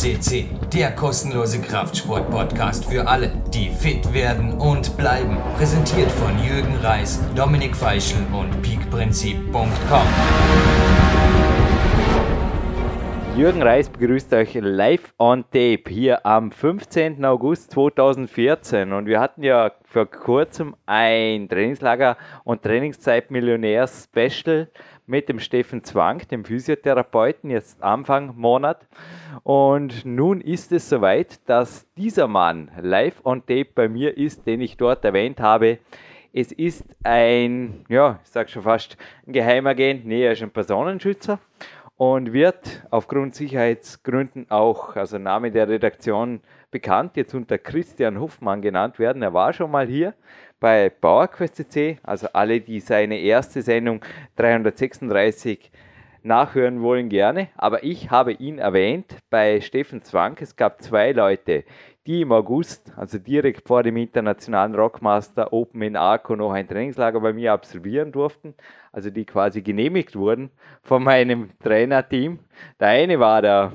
CC, der kostenlose Kraftsport-Podcast für alle, die fit werden und bleiben. Präsentiert von Jürgen Reis, Dominik Feischl und peakprinzip.com. Jürgen Reis begrüßt euch live on tape hier am 15. August 2014 und wir hatten ja vor kurzem ein Trainingslager und Trainingszeit Millionärs Special mit dem Steffen Zwang, dem Physiotherapeuten, jetzt Anfang Monat. Und nun ist es soweit, dass dieser Mann live on tape bei mir ist, den ich dort erwähnt habe. Es ist ein, ja, ich sag schon fast ein Geheimagent, nee, er ist ein Personenschützer und wird aufgrund Sicherheitsgründen auch, also Name der Redaktion bekannt, jetzt unter Christian Hoffmann genannt werden. Er war schon mal hier bei PowerQuest.cc, also alle, die seine erste Sendung 336 nachhören wollen, gerne. Aber ich habe ihn erwähnt bei Steffen Zwang. Es gab zwei Leute, die im August, also direkt vor dem internationalen Rockmaster Open in Arco, noch ein Trainingslager bei mir absolvieren durften. Also die quasi genehmigt wurden von meinem Trainerteam. Der eine war der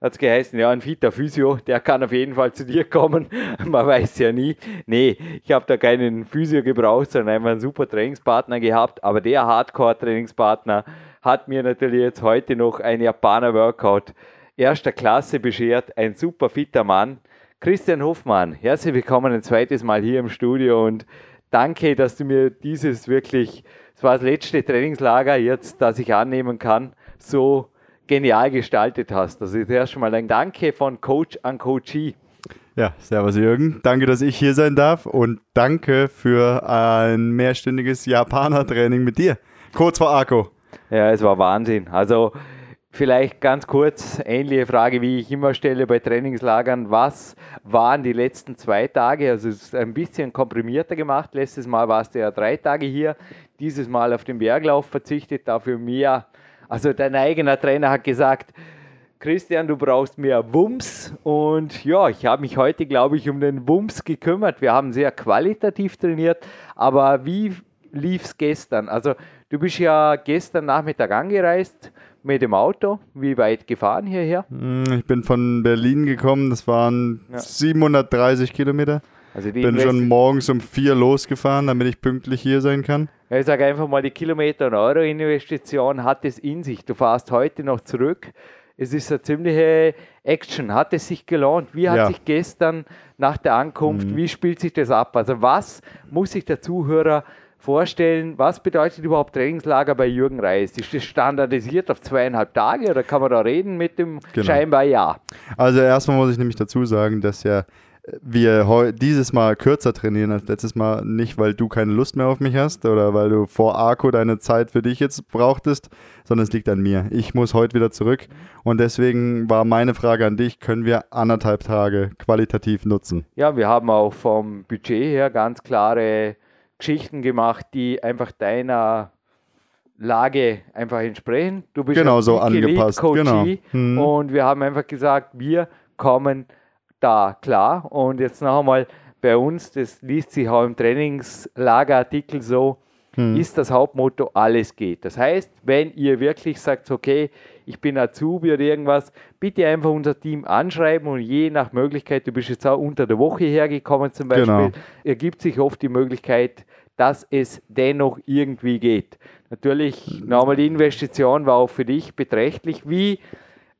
hat es geheißen, ja, ein fitter Physio, der kann auf jeden Fall zu dir kommen. Man weiß ja nie. Nee, ich habe da keinen Physio gebraucht, sondern einfach einen super Trainingspartner gehabt. Aber der Hardcore-Trainingspartner hat mir natürlich jetzt heute noch ein Japaner-Workout erster Klasse beschert. Ein super fitter Mann. Christian Hoffmann, herzlich willkommen ein zweites Mal hier im Studio und danke, dass du mir dieses wirklich, es war das letzte Trainingslager jetzt, das ich annehmen kann, so genial gestaltet hast. Also erst schon mal ein Danke von Coach an Coachee. Ja, servus Jürgen. Danke, dass ich hier sein darf und danke für ein mehrstündiges Japaner-Training mit dir. Kurz vor Akku. Ja, es war Wahnsinn. Also vielleicht ganz kurz, ähnliche Frage, wie ich immer stelle bei Trainingslagern. Was waren die letzten zwei Tage? Also es ist ein bisschen komprimierter gemacht. Letztes Mal warst du ja drei Tage hier. Dieses Mal auf den Berglauf verzichtet, dafür mehr also dein eigener Trainer hat gesagt, Christian, du brauchst mehr Wumms. Und ja, ich habe mich heute, glaube ich, um den Wumms gekümmert. Wir haben sehr qualitativ trainiert. Aber wie lief es gestern? Also du bist ja gestern Nachmittag angereist mit dem Auto. Wie weit gefahren hierher? Hm, ich bin von Berlin gekommen. Das waren ja. 730 Kilometer. Also bin schon morgens um vier losgefahren, damit ich pünktlich hier sein kann. Ich sage einfach mal, die Kilometer- und Euro-Investition hat es in sich. Du fährst heute noch zurück. Es ist eine ziemliche Action. Hat es sich gelohnt? Wie hat ja. sich gestern nach der Ankunft, mhm. wie spielt sich das ab? Also was muss sich der Zuhörer vorstellen, was bedeutet überhaupt Trainingslager bei Jürgen Reis? Ist das standardisiert auf zweieinhalb Tage oder kann man da reden mit dem genau. scheinbar Ja? Also erstmal muss ich nämlich dazu sagen, dass ja wir dieses Mal kürzer trainieren als letztes Mal, nicht weil du keine Lust mehr auf mich hast oder weil du vor Arco deine Zeit für dich jetzt brauchtest, sondern es liegt an mir. Ich muss heute wieder zurück und deswegen war meine Frage an dich, können wir anderthalb Tage qualitativ nutzen? Ja, wir haben auch vom Budget her ganz klare Geschichten gemacht, die einfach deiner Lage einfach entsprechen. Du bist genau so angepasst, genau. Hm. und wir haben einfach gesagt, wir kommen da klar. Und jetzt noch einmal bei uns, das liest sich auch im Trainingslagerartikel so, hm. ist das Hauptmotto, alles geht. Das heißt, wenn ihr wirklich sagt, okay, ich bin Azubi oder irgendwas, bitte einfach unser Team anschreiben und je nach Möglichkeit, du bist jetzt auch unter der Woche hergekommen zum Beispiel, genau. ergibt sich oft die Möglichkeit, dass es dennoch irgendwie geht. Natürlich, nochmal die Investition war auch für dich beträchtlich. Wie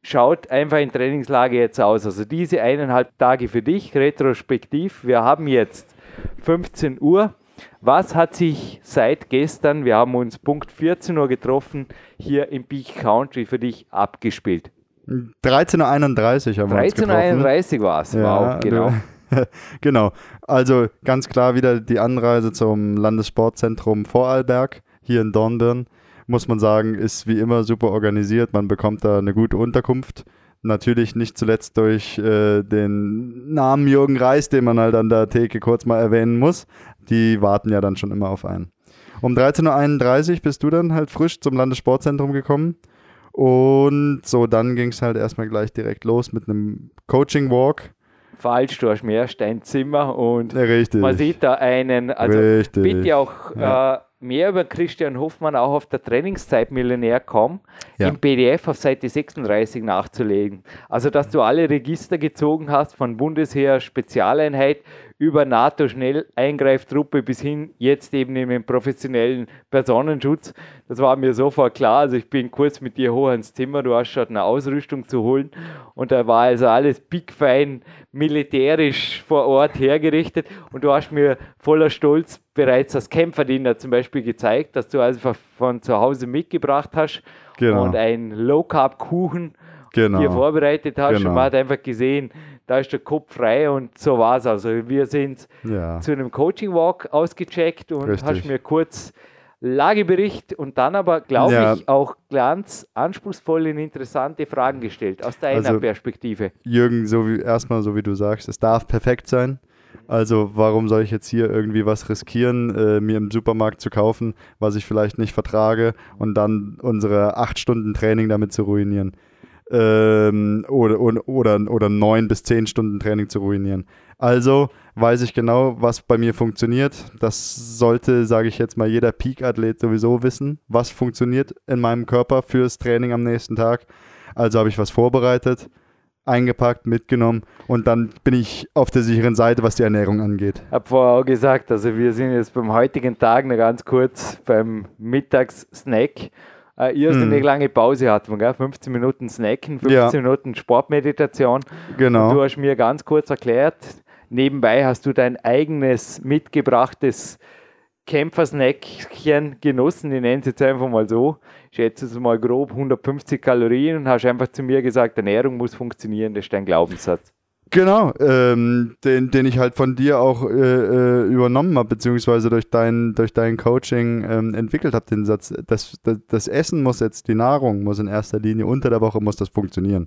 schaut einfach in Trainingslage jetzt aus. Also diese eineinhalb Tage für dich, retrospektiv. Wir haben jetzt 15 Uhr. Was hat sich seit gestern, wir haben uns Punkt 14 Uhr getroffen, hier im Peak Country für dich abgespielt? 13.31 Uhr haben wir uns getroffen. 13.31 Uhr war es, ja, wow, genau. genau, also ganz klar wieder die Anreise zum Landessportzentrum Vorarlberg hier in Dornbirn muss man sagen, ist wie immer super organisiert. Man bekommt da eine gute Unterkunft. Natürlich nicht zuletzt durch äh, den Namen Jürgen Reis, den man halt an der Theke kurz mal erwähnen muss. Die warten ja dann schon immer auf einen. Um 13.31 Uhr bist du dann halt frisch zum Landessportzentrum gekommen. Und so, dann ging es halt erstmal gleich direkt los mit einem Coaching-Walk. Falsch, du hast mehr Steinzimmer und ja, man sieht da einen, also Richtig. bitte auch ja. äh, mehr über Christian Hoffmann auch auf der Trainingszeit Millionär.com Ja. im PDF auf Seite 36 nachzulegen. Also, dass du alle Register gezogen hast, von Bundesheer Spezialeinheit über NATO-Schnelleingreiftruppe bis hin jetzt eben in den professionellen Personenschutz. Das war mir sofort klar. Also ich bin kurz mit dir hoch ins Zimmer, du hast schon eine Ausrüstung zu holen und da war also alles pickfein militärisch vor Ort hergerichtet und du hast mir voller Stolz bereits das Kämpferdiener zum Beispiel gezeigt, dass du also von zu Hause mitgebracht hast Genau. und ein Low-Carb-Kuchen Genau. dir vorbereitet hast Genau. und man hat einfach gesehen, da ist der Kopf frei und so war es. Also wir sind Ja. zu einem Coaching-Walk ausgecheckt und Richtig. hast mir kurz Lagebericht und dann aber, glaube Ja. ich, auch ganz anspruchsvolle und interessante Fragen gestellt aus deiner Also- Perspektive. Jürgen, so wie erstmal so wie du sagst, es darf perfekt sein. Also warum soll ich jetzt hier irgendwie was riskieren, äh, mir im Supermarkt zu kaufen, was ich vielleicht nicht vertrage und dann unsere acht Stunden Training damit zu ruinieren? Ähm, oder, oder, oder, neun bis zehn Stunden Training zu ruinieren. Also weiß ich genau, was bei mir funktioniert. Das sollte, sage ich jetzt mal, jeder Peak-Athlet sowieso wissen, was funktioniert in meinem Körper fürs Training am nächsten Tag. Also habe ich was vorbereitet, eingepackt, mitgenommen und dann bin ich auf der sicheren Seite, was die Ernährung angeht. Ich habe vorher auch gesagt, also wir sind jetzt beim heutigen Tag noch ganz kurz beim Mittagssnack. Eine irrsinnig lange Pause hatten gell? 15 Minuten Snacken, 15 Hm. Ja. Minuten Sportmeditation. Genau. Du hast mir ganz kurz erklärt, nebenbei hast du dein eigenes mitgebrachtes Kämpfersnackchen genossen, ich nenne es jetzt einfach mal so, ich schätze es mal grob 150 Kalorien und hast einfach zu mir gesagt, Ernährung muss funktionieren, das ist dein Glaubenssatz. Genau, ähm, den, den ich halt von dir auch äh, äh, übernommen habe, beziehungsweise durch dein, durch dein Coaching ähm, entwickelt habe, den Satz, das, das, das Essen muss jetzt, die Nahrung muss in erster Linie, unter der Woche muss das funktionieren.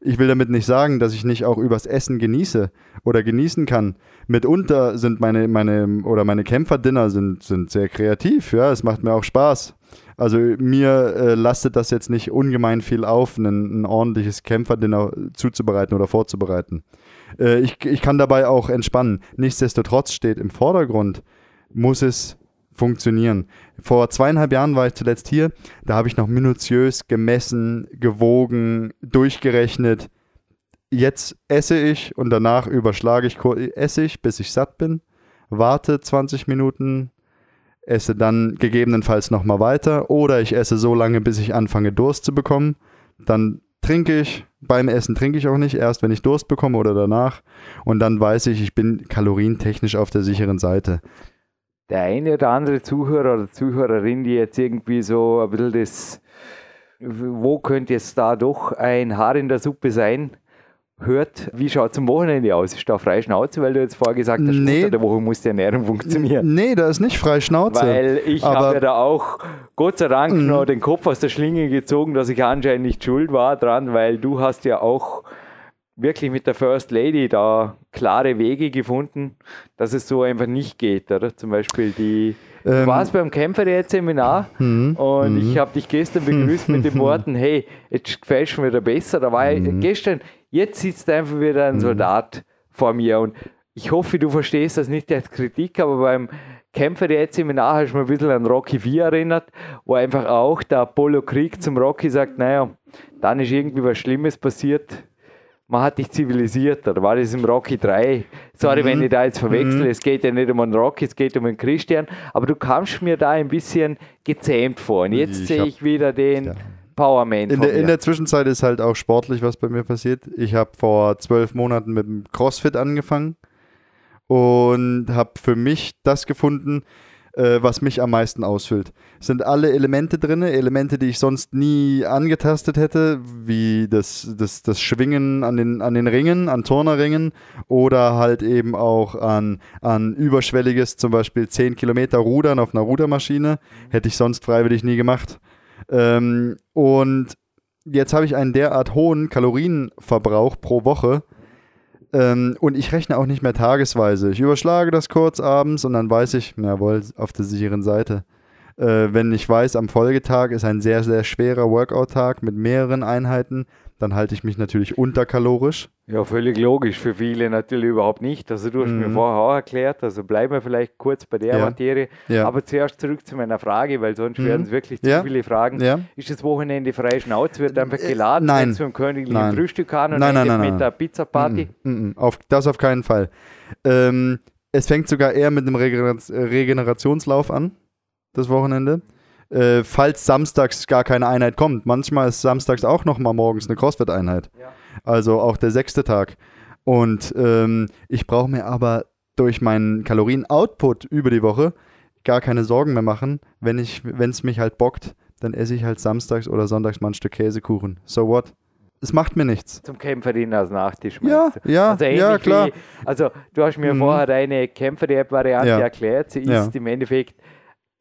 Ich will damit nicht sagen, dass ich nicht auch übers Essen genieße oder genießen kann. Mitunter sind meine, meine, oder meine Kämpferdinner sind, sind sehr kreativ, ja, es macht mir auch Spaß. Also mir äh, lastet das jetzt nicht ungemein viel auf, ein, ein ordentliches Kämpferdinner zuzubereiten oder vorzubereiten. Äh, ich, ich kann dabei auch entspannen. Nichtsdestotrotz steht im Vordergrund, muss es funktionieren. Vor zweieinhalb Jahren war ich zuletzt hier, da habe ich noch minutiös gemessen, gewogen, durchgerechnet. Jetzt esse ich und danach überschlage ich, esse ich, bis ich satt bin, warte 20 Minuten, esse dann gegebenenfalls nochmal weiter oder ich esse so lange, bis ich anfange Durst zu bekommen. Dann trinke ich, beim Essen trinke ich auch nicht, erst wenn ich Durst bekomme oder danach. Und dann weiß ich, ich bin kalorientechnisch auf der sicheren Seite. Der eine oder andere Zuhörer oder Zuhörerin, die jetzt irgendwie so ein bisschen das, wo könnte jetzt da doch ein Haar in der Suppe sein, hört, wie schaut es am Wochenende aus? Ist da freie Schnauze, weil du jetzt vorher gesagt hast, Nee. unter der Woche muss die Ernährung funktionieren. Nee, da ist nicht frei Schnauze. Weil ich habe ja da auch Gott sei Dank Mhm. noch den Kopf aus der Schlinge gezogen, dass ich anscheinend nicht schuld war dran, weil du hast ja auch wirklich mit der First Lady da klare Wege gefunden, dass es so einfach nicht geht, oder? Zum Beispiel die Du Ähm, warst beim Kämpferät-Seminar Mhm. und ich habe dich gestern begrüßt mit den Worten, hey, jetzt gefällst du mir wieder besser. Da war ich Mhm. gestern, jetzt sitzt einfach wieder ein Soldat vor mir und ich hoffe, du verstehst das nicht als Kritik, aber beim Kämpferät-Seminar hast du mir ein bisschen an Rocky 4 erinnert, wo einfach auch der Apollo Krieg zum Rocky sagt, naja, dann ist irgendwie was Schlimmes passiert, man hat dich zivilisiert, oder war das im Rocky 3? Sorry, Mhm. wenn ich da jetzt verwechsel, es geht ja nicht um einen Rocky, es geht um einen Christian, aber du kamst mir da ein bisschen gezähmt vor und jetzt sehe ich wieder den Ja. Powerman In von der, in der Zwischenzeit ist halt auch sportlich was bei mir passiert. Ich habe vor zwölf Monaten mit dem CrossFit angefangen und habe für mich das gefunden, äh, was mich am meisten ausfüllt. Es sind alle Elemente drin, Elemente, die ich sonst nie angetastet hätte, wie das, das, das Schwingen an den, an den Ringen, an Turnerringen oder halt eben auch an, an überschwelliges, zum Beispiel 10 Kilometer Rudern auf einer Rudermaschine. Hätte ich sonst freiwillig nie gemacht. Ähm, und jetzt habe ich einen derart hohen Kalorienverbrauch pro Woche. Ähm, und ich rechne auch nicht mehr tagesweise. Ich überschlage das kurz abends und dann weiß ich, jawohl, auf der sicheren Seite. Äh, wenn ich weiß, am Folgetag ist ein sehr, sehr schwerer Workout-Tag mit mehreren Einheiten, dann halte ich mich natürlich unterkalorisch. Ja, völlig logisch. Für viele natürlich überhaupt nicht. Also du hast Mhm. mir vorher auch erklärt, also bleiben wir vielleicht kurz bei der Ja. Materie. Ja. Aber zuerst zurück zu meiner Frage, weil sonst Mhm. werden es wirklich zu Ja. viele Fragen. Ist das Wochenende frei Schnauz? Wird einfach Äh, geladen, nein. wenn zum königlichen Nein. Frühstück an und Nein, nein, nein, mit nein. der Pizza-Party? Mm, mm. Auf, das auf keinen Fall. Ähm, es fängt sogar eher mit einem Regener- Regenerationslauf an, das Wochenende. Äh, falls samstags gar keine Einheit kommt. Manchmal ist samstags auch noch mal morgens eine CrossFit-Einheit. Ja. Also auch der sechste Tag. Und ähm, ich brauche mir aber durch meinen Kalorien-Output über die Woche gar keine Sorgen mehr machen. Wenn es mich halt bockt, dann esse ich halt samstags oder sonntags mal ein Stück Käsekuchen. So what? Es macht mir nichts. Zum Kämpferin als Nachtisch. Ja, ja, also ja, klar. Wie, also du hast mir Mhm. vorher deine Kämpfer-App-Variante Ja. erklärt. Sie Ja. ist im Endeffekt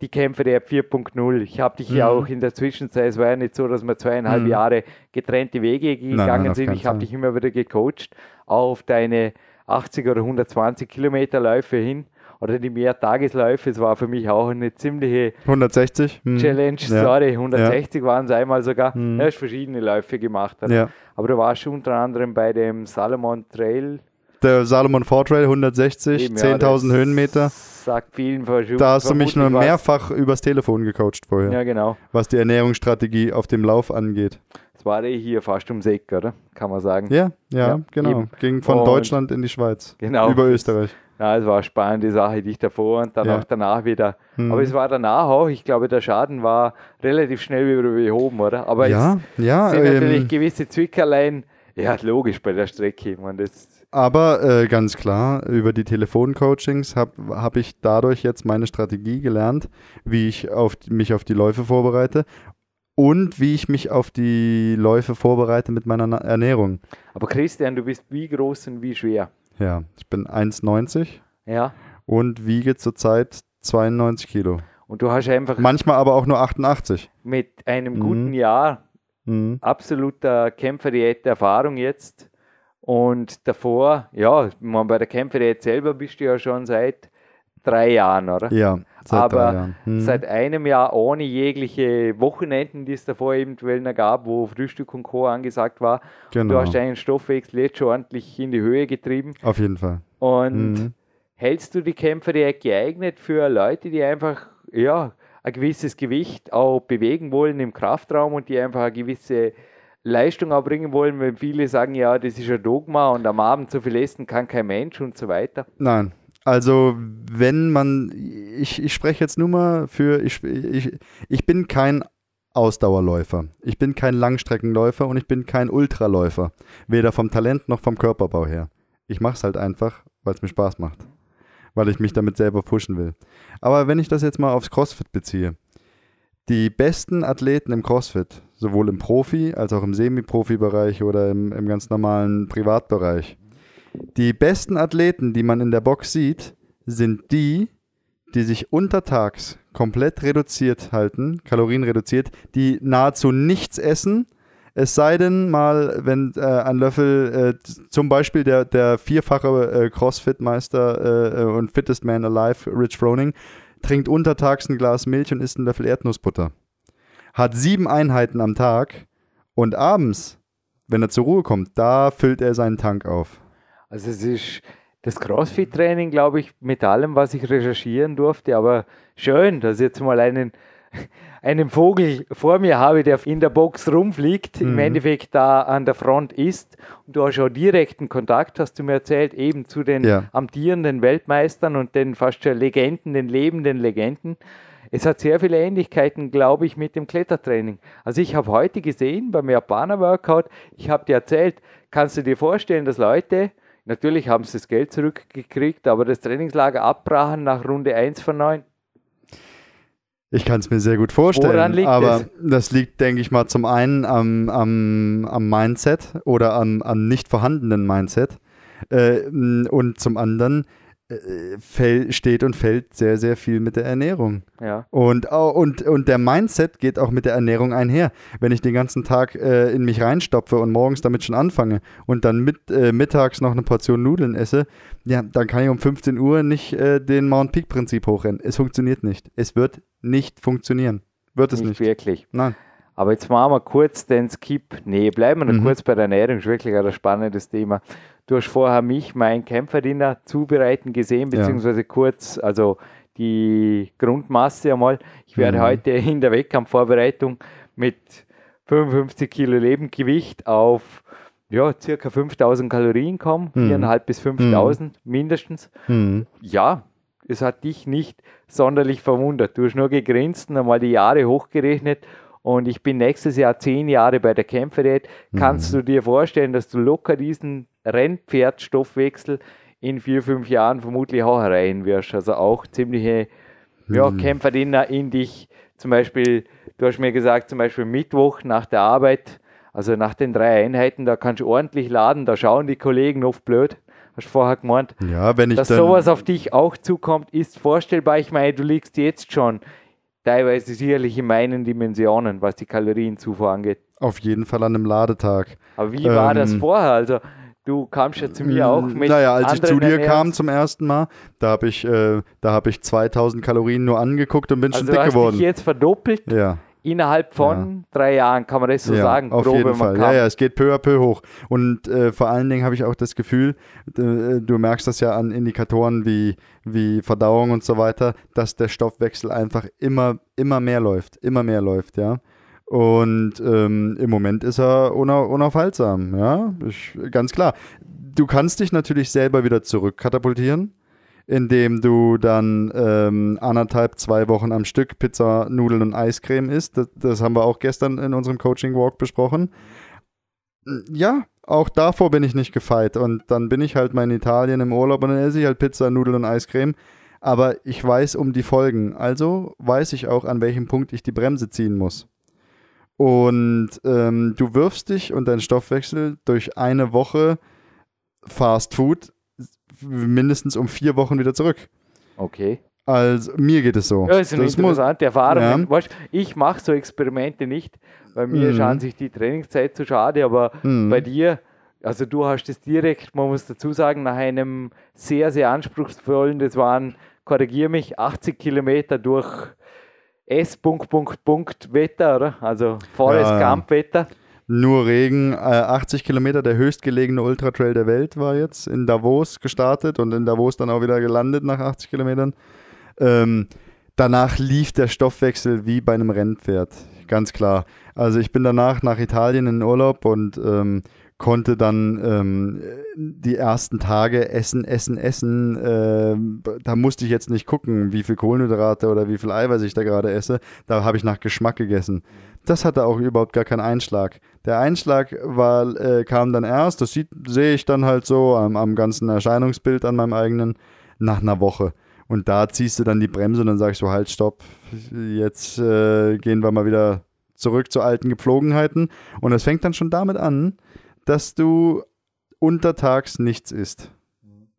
die Kämpfer-App 4.0. Ich habe dich ja Mhm. auch in der Zwischenzeit, es war ja nicht so, dass wir zweieinhalb Mhm. Jahre getrennte Wege gegangen nein, auf sind. Ich habe dich immer wieder gecoacht auf deine 80 oder 120 Kilometer Läufe hin oder die Mehrtagesläufe. Es war für mich auch eine ziemliche 160? Hm. Challenge. Ja. Sorry, 160 waren es einmal sogar. Mhm. Du hast verschiedene Läufe gemacht. oder? Ja. Aber du warst unter anderem bei dem Salomon Trail. Der Salomon Fortrail 160, Eben, ja, 10.000 das Höhenmeter. Sagt vielen versch- Da hast du mich nur mehrfach übers Telefon gecoacht vorher. Ja, genau. was die Ernährungsstrategie auf dem Lauf angeht. Das war eh hier fast ums Eck, oder? Kann man sagen. Ja, ja, Ja, genau. eben. Ging von Und- Deutschland in die Schweiz. Genau. Über Österreich. Ja, es war eine spannende Sache, dich davor und dann Ja. auch danach wieder. Mhm. Aber es war danach auch, ich glaube, der Schaden war relativ schnell wieder behoben, oder? Aber ja, ja. es sind natürlich Ähm, gewisse Zwickerlein, ja, logisch bei der Strecke. Man, das, aber äh, ganz klar, über die Telefoncoachings habe hab ich dadurch jetzt meine Strategie gelernt, wie ich auf, mich auf die Läufe vorbereite und wie ich mich auf die Läufe vorbereite mit meiner Na Ernährung. aber Christian, du bist wie groß und wie schwer? Ja, ich bin 1,90 Ja. und wiege zurzeit 92 Kilo. Und du hast einfach Manchmal aber auch nur 88. mit einem Mhm. guten Jahr Mhm. absoluter Kämpferdiät-Erfahrung jetzt. Und davor, ja, man, bei der Kämpferdiät selber bist du ja schon seit drei Jahren, oder? Ja, seit Aber drei Jahren. Mhm. Seit einem Jahr ohne jegliche Wochenenden, die es davor eventuell noch gab, wo Frühstück und Co. angesagt war. genau. Du hast deinen Stoffwechsel jetzt schon ordentlich in die Höhe getrieben. Auf jeden Fall. Und Mhm. hältst du die Kämpferdiät geeignet für Leute, die einfach, ja, ein gewisses Gewicht auch bewegen wollen im Kraftraum und die einfach eine gewisse Leistung auch bringen wollen, wenn viele sagen, ja, das ist ein Dogma und am Abend so viel essen kann kein Mensch und so weiter. Nein. Also, wenn man, ich, ich spreche jetzt nur mal für, ich, ich, ich bin kein Ausdauerläufer. Ich bin kein Langstreckenläufer und ich bin kein Ultraläufer. Weder vom Talent noch vom Körperbau her. Ich mache es halt einfach, weil es mir Spaß macht. Weil ich mich damit selber pushen will. Aber wenn ich das jetzt mal aufs CrossFit beziehe, die besten Athleten im CrossFit, sowohl im Profi- als auch im Semi-Profi-Bereich oder im, im ganz normalen Privatbereich, die besten Athleten, die man in der Box sieht, sind die, die sich untertags komplett reduziert halten, Kalorien reduziert, die nahezu nichts essen, es sei denn mal, wenn äh, ein Löffel, äh, zum Beispiel der, der vierfache äh, Crossfit-Meister äh, äh, und Fittest Man Alive, Rich Froning, trinkt untertags ein Glas Milch und isst einen Löffel Erdnussbutter. Hat sieben Einheiten am Tag und abends, wenn er zur Ruhe kommt, da füllt er seinen Tank auf. Also es ist das Crossfit-Training, glaube ich, mit allem, was ich recherchieren durfte, aber schön, dass jetzt mal einen, einen Vogel vor mir habe, der in der Box rumfliegt, im Mhm. Endeffekt da an der Front ist. Und du hast auch direkten Kontakt, hast du mir erzählt, eben zu den Ja. amtierenden Weltmeistern und den fast schon Legenden, den lebenden Legenden. Es hat sehr viele Ähnlichkeiten, glaube ich, mit dem Klettertraining. Also ich habe heute gesehen beim Japaner Workout, ich habe dir erzählt, kannst du dir vorstellen, dass Leute, natürlich haben sie das Geld zurückgekriegt, aber das Trainingslager abbrachen nach Runde 1 von 9. Ich kann es mir sehr gut vorstellen. Woran liegt aber es? das liegt, denke ich mal, zum einen am, am, am Mindset oder am, am nicht vorhandenen Mindset. Äh, und zum anderen äh, fäll, steht und fällt sehr, sehr viel mit der Ernährung. Ja. Und, au- und, und der Mindset geht auch mit der Ernährung einher. Wenn ich den ganzen Tag äh, in mich reinstopfe und morgens damit schon anfange und dann mit, äh, mittags noch eine Portion Nudeln esse, ja, dann kann ich um 15 Uhr nicht äh, den Mount Peak Prinzip hochrennen. Es funktioniert nicht. Es wird nicht funktionieren. Wird es Nicht nicht. wirklich. Nein. Aber jetzt machen wir kurz den Skip. Nee, bleiben wir noch Mhm. kurz bei der Ernährung. Ist wirklich ein spannendes Thema. Du hast vorher mich mein Kämpferdiener zubereiten gesehen, Ja. beziehungsweise kurz, also die Grundmasse einmal. Ich werde Mhm. heute in der Wettkampfvorbereitung mit 55 Kilo Lebendgewicht auf ja, circa 5000 Kalorien kommen, Mhm. 4.500 bis 5000 mindestens. Hm. Ja, es hat dich nicht sonderlich verwundert. Du hast nur gegrinst und einmal die Jahre hochgerechnet. Und ich bin nächstes Jahr zehn Jahre bei der Kämpferdiät. Kannst du dir vorstellen, dass du locker diesen Rennpferdstoffwechsel in vier, fünf Jahren vermutlich auch erreichen wirst? Also auch ziemliche ja, Kämpferdiener in dich. Zum Beispiel, du hast mir gesagt, zum Beispiel Mittwoch nach der Arbeit, also nach den drei Einheiten, da kannst du ordentlich laden, da schauen die Kollegen oft blöd. Hast du vorher gemeint, Ja, wenn ich dass sowas auf dich auch zukommt, ist vorstellbar. Ich meine, du liegst jetzt schon teilweise sicherlich in meinen Dimensionen, was die Kalorienzufuhr angeht. auf jeden Fall an einem Ladetag. Aber wie war das Ähm, vorher? Also, du kamst ja zu mir auch mit. Naja, als ich zu dir kam Ernährungs- zum ersten Mal, da habe ich, äh, da hab ich 2000 Kalorien nur angeguckt und bin also schon du dick hast geworden. dich jetzt verdoppelt Ja. Innerhalb von drei Jahren, kann man das so ja, sagen? auf jeden Fall. Ja, ja, es geht peu à peu hoch. Und äh, vor allen Dingen habe ich auch das Gefühl, äh, du merkst das ja an Indikatoren wie, wie Verdauung und so weiter, dass der Stoffwechsel einfach immer, immer mehr läuft, immer mehr läuft, ja. Und ähm, im Moment ist er unau unaufhaltsam, ja, ich, ganz klar. Du kannst dich natürlich selber wieder zurückkatapultieren, indem du dann ähm, anderthalb, zwei Wochen am Stück Pizza, Nudeln und Eiscreme isst. Das, das haben wir auch gestern in unserem Coaching Walk besprochen. Ja, auch davor bin ich nicht gefeit. Und dann bin ich halt mal in Italien im Urlaub und dann esse ich halt Pizza, Nudeln und Eiscreme. Aber ich weiß um die Folgen. Also weiß ich auch, an welchem Punkt ich die Bremse ziehen muss. Und ähm, du wirfst dich und deinen Stoffwechsel durch eine Woche Fast Food mindestens um vier Wochen wieder zurück. Okay. Also mir geht es so. Ja, das ist eine das interessante Erfahrung. Ja. Weißt, ich mache so Experimente nicht, weil mir Mhm. schauen sich die Trainingszeit zu schade, aber Mhm. bei dir, also du hast es direkt, man muss dazu sagen, nach einem sehr, sehr anspruchsvollen, das waren, korrigiere mich, 80 Kilometer durch S. Punkt, Punkt, Punkt Wetter, oder? Also Forest Ja, ja. Gump Wetter. Nur Regen, äh, 80 Kilometer, der höchstgelegene Ultratrail der Welt war jetzt in Davos gestartet und in Davos dann auch wieder gelandet nach 80 Kilometern. Ähm, danach lief der Stoffwechsel wie bei einem Rennpferd, ganz klar. Also ich bin danach nach Italien in Urlaub und ähm, konnte dann ähm, die ersten Tage essen, essen, essen. Ähm, da musste ich jetzt nicht gucken, wie viel Kohlenhydrate oder wie viel Eiweiß ich da gerade esse. Da habe ich nach Geschmack gegessen. Das hatte auch überhaupt gar keinen Einschlag. Der Einschlag war, äh, kam dann erst, das sehe ich dann halt so am, am ganzen Erscheinungsbild an meinem eigenen, nach einer Woche. Und da ziehst du dann die Bremse und dann sagst du, halt, stopp, jetzt äh, gehen wir mal wieder zurück zu alten Gepflogenheiten. Und es fängt dann schon damit an, dass du untertags nichts isst.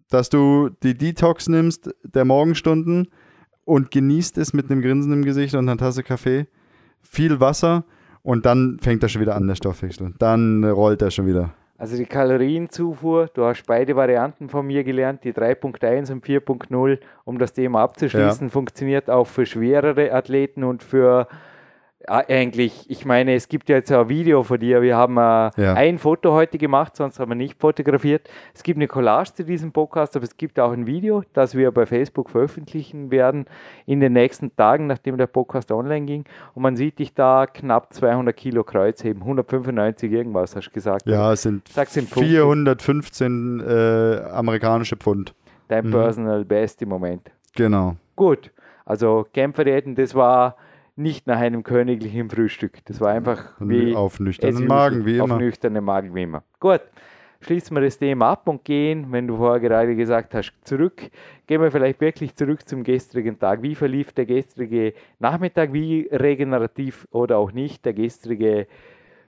Dass du die Detox nimmst der Morgenstunden und genießt es mit einem Grinsen im Gesicht und einer Tasse Kaffee, viel Wasser und dann fängt er schon wieder an, der Stoffwechsel. Dann rollt er schon wieder. Also die Kalorienzufuhr, du hast beide Varianten von mir gelernt, die 3.1 und 4.0, um das Thema abzuschließen, funktioniert auch für schwerere Athleten und für ja, eigentlich, ich meine, es gibt ja jetzt ein Video von dir, wir haben äh, Ja. ein Foto heute gemacht, sonst haben wir nicht fotografiert. Es gibt eine Collage zu diesem Podcast, aber es gibt auch ein Video, das wir bei Facebook veröffentlichen werden in den nächsten Tagen, nachdem der Podcast online ging. Und man sieht dich da knapp 200 Kilo Kreuzheben, 195 irgendwas, hast du gesagt. Ja, es sind Punkten. 415 äh, amerikanische Pfund. Dein Mhm. Personal Best im Moment. Genau. Gut, also Kämpferdiäten, das war nicht nach einem königlichen Frühstück. Das war einfach wie auf nüchternen Magen, wie Auf immer. nüchternen Magen, wie immer. Gut, schließen wir das Thema ab und gehen, wenn du vorher gerade gesagt hast, zurück. Gehen wir vielleicht wirklich zurück zum gestrigen Tag. Wie verlief der gestrige Nachmittag? Wie regenerativ oder auch nicht der gestrige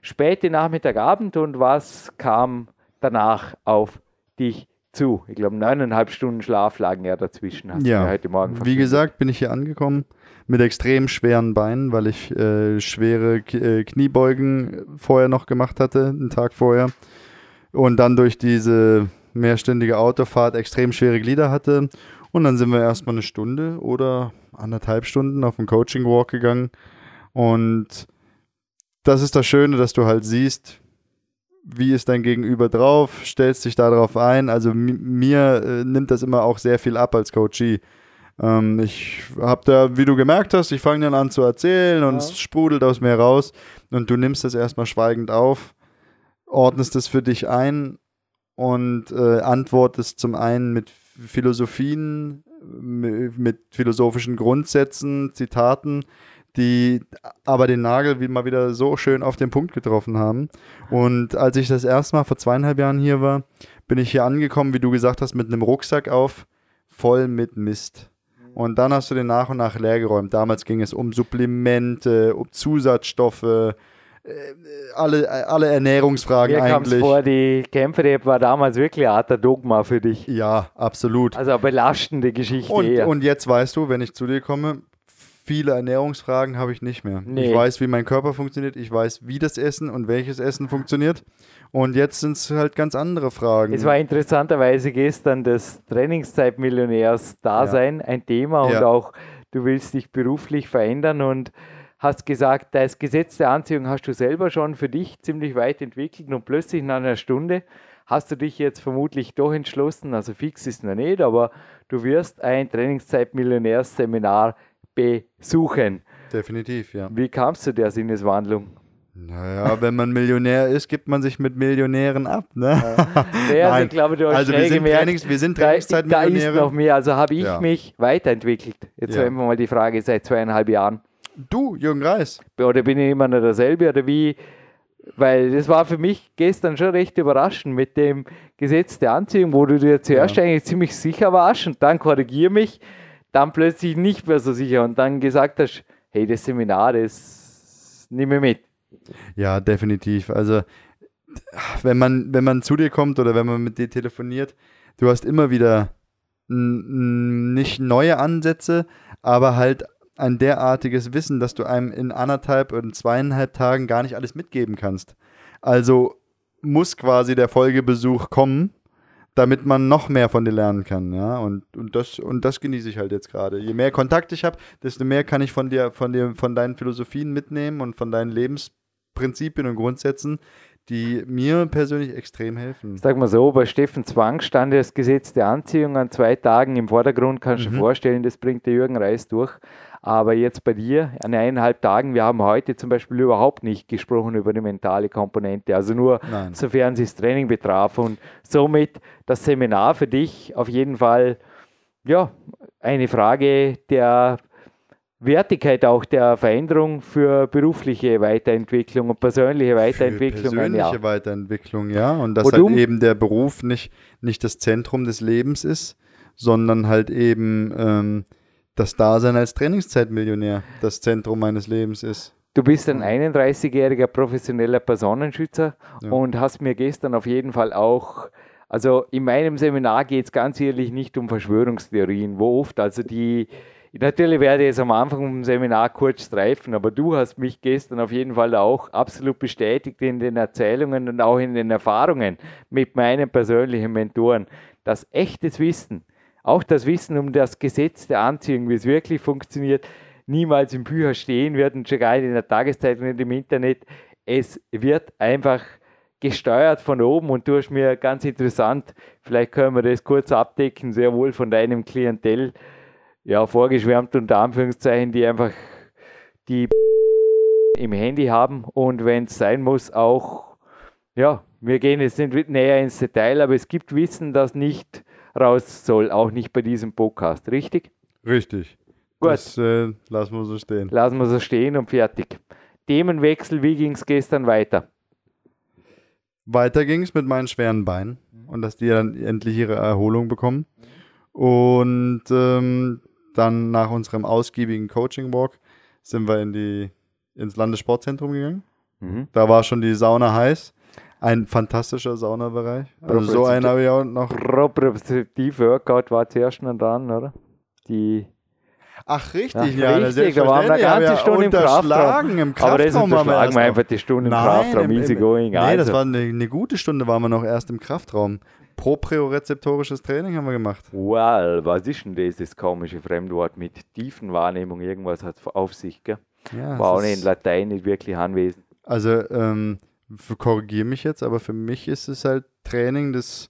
späte Nachmittagabend und was kam danach auf dich zu. Ich glaube, neuneinhalb Stunden Schlaf lagen ja dazwischen. Hast du Ja, mir heute Morgen Wie gesagt, bin ich hier angekommen mit extrem schweren Beinen, weil ich äh, schwere K äh, Kniebeugen vorher noch gemacht hatte, einen Tag vorher. Und dann durch diese mehrstündige Autofahrt extrem schwere Glieder hatte. Und dann sind wir erstmal eine Stunde oder anderthalb Stunden auf den Coaching Walk gegangen. Und das ist das Schöne, dass du halt siehst, wie ist dein Gegenüber drauf, stellst dich darauf ein. Also mi- mir äh, nimmt das immer auch sehr viel ab als Coachee. Ähm, ich habe da, wie du gemerkt hast, ich fange dann an zu erzählen und Ja. es sprudelt aus mir raus und du nimmst das erstmal schweigend auf, ordnest es für dich ein und äh, antwortest zum einen mit Philosophien, mi- mit philosophischen Grundsätzen, Zitaten, die aber den Nagel wie mal wieder so schön auf den Punkt getroffen haben. Und als ich das erste Mal vor zweieinhalb Jahren hier war, bin ich hier angekommen, wie du gesagt hast, mit einem Rucksack auf, voll mit Mist. Und dann hast du den nach und nach leergeräumt. Damals ging es um Supplemente, um Zusatzstoffe, äh, alle, alle Ernährungsfragen Mir eigentlich. vor, die Kämpfer war damals wirklich ein harter Dogma für dich. Ja, absolut. Also eine belastende Geschichte Und, und jetzt weißt du, wenn ich zu dir komme, viele Ernährungsfragen habe ich nicht mehr. Nee. Ich weiß, wie mein Körper funktioniert, ich weiß, wie das Essen und welches Essen funktioniert. Und jetzt sind es halt ganz andere Fragen. Es war interessanterweise gestern das Trainingszeitmillionärs-Dasein ein Thema und Ja. auch du willst dich beruflich verändern und hast gesagt, das Gesetz der Anziehung hast du selber schon für dich ziemlich weit entwickelt und plötzlich nach einer Stunde hast du dich jetzt vermutlich doch entschlossen, also fix ist noch nicht, aber du wirst ein Trainingszeitmillionärs-Seminar besuchen. Definitiv, ja. Wie kamst du der Sinneswandlung? Naja, wenn man Millionär ist, gibt man sich mit Millionären ab, ne? Ja, also Nein. ich glaube, du hast Also wir sind, gemerkt, Trainings, wir sind da, da ist Trainingszeitmillionäre. noch mehr. Also habe ich Ja. mich weiterentwickelt. Jetzt Ja. mal die Frage seit zweieinhalb Jahren. Du, Jürgen Reis. Oder bin ich immer noch derselbe oder wie? Weil das war für mich gestern schon recht überraschend mit dem Gesetz der Anziehung, wo du dir zuerst Ja. eigentlich ziemlich sicher warst und dann korrigier mich, dann plötzlich nicht mehr so sicher und dann gesagt hast, hey, das Seminar, das nehme ich mit. Ja, definitiv. Also, wenn man, wenn man zu dir kommt oder wenn man mit dir telefoniert, du hast immer wieder nicht neue Ansätze, aber halt ein derartiges Wissen, dass du einem in anderthalb oder zweieinhalb Tagen gar nicht alles mitgeben kannst. Also muss quasi der Folgebesuch kommen, damit man noch mehr von dir lernen kann, ja. Und, und, das, und das genieße ich halt jetzt gerade. Je mehr Kontakt ich habe, desto mehr kann ich von dir, von dir, von deinen Philosophien mitnehmen und von deinen Lebensprinzipien und Grundsätzen, die mir persönlich extrem helfen. Sag mal so, bei Steffen Zwang stand das Gesetz der Anziehung an zwei Tagen im Vordergrund, kannst du Mhm. dir vorstellen, das bringt der Jürgen Reis durch. Aber jetzt bei dir, an eineinhalb Tagen, wir haben heute zum Beispiel überhaupt nicht gesprochen über die mentale Komponente, also nur Nein. sofern sie das Training betraf. Und somit das Seminar für dich auf jeden Fall, ja, eine Frage der Wertigkeit auch der Veränderung für berufliche Weiterentwicklung und persönliche Weiterentwicklung. Für persönliche Jahr. Weiterentwicklung, ja. Und dass du- halt eben der Beruf nicht, nicht das Zentrum des Lebens ist, sondern halt eben ähm, das Dasein als Trainingszeitmillionär das Zentrum meines Lebens ist. Du bist ein 31-jähriger professioneller Personenschützer Ja. und hast mir gestern auf jeden Fall auch, also in meinem Seminar geht es ganz ehrlich nicht um Verschwörungstheorien, wo oft, also die, natürlich werde ich es am Anfang im Seminar kurz streifen, aber du hast mich gestern auf jeden Fall auch absolut bestätigt in den Erzählungen und auch in den Erfahrungen mit meinen persönlichen Mentoren, dass echtes Wissen, auch das Wissen um das Gesetz der Anziehung, wie es wirklich funktioniert, niemals in Büchern stehen wird und schon gar nicht in der Tageszeitung und im Internet. Es wird einfach gesteuert von oben und du hast mir ganz interessant, vielleicht können wir das kurz abdecken, sehr wohl von deinem Klientel, ja, vorgeschwärmt unter Anführungszeichen, die einfach die im Handy haben und wenn es sein muss, auch, ja, wir gehen jetzt nicht näher ins Detail, aber es gibt Wissen, das nicht raus soll, auch nicht bei diesem Podcast, richtig? Richtig. Gut. Das äh, lassen wir so stehen. Lassen wir so stehen und fertig. Themenwechsel, wie ging es gestern weiter? Weiter ging es mit meinen schweren Beinen und dass die dann endlich ihre Erholung bekommen. Und ähm, dann nach unserem ausgiebigen Coaching-Walk sind wir in die, ins Landessportzentrum gegangen. Mhm. Da war schon die Sauna heiß. Ein fantastischer Saunabereich. Also so einen habe ich auch noch. Repräsentativ Workout war zuerst noch dran, oder? Die Ach, richtig, ja. ja. Richtig, da waren wir eine ganze Stunde im Kraftraum. Im Aber das Kraftraum waren wir unterschlagen wir einfach die Stunde im Nein, Kraftraum, im- easy going. Nee, also. das war eine, eine gute Stunde, waren wir noch erst im Kraftraum. Propriorezeptorisches Training haben wir gemacht. Well, was ist denn das, das komische Fremdwort mit Tiefenwahrnehmung? Irgendwas hat auf sich, gell? Ja, War auch in Latein nicht wirklich anwesend. Also, ähm, korrigiere mich jetzt, aber für mich ist es halt Training des,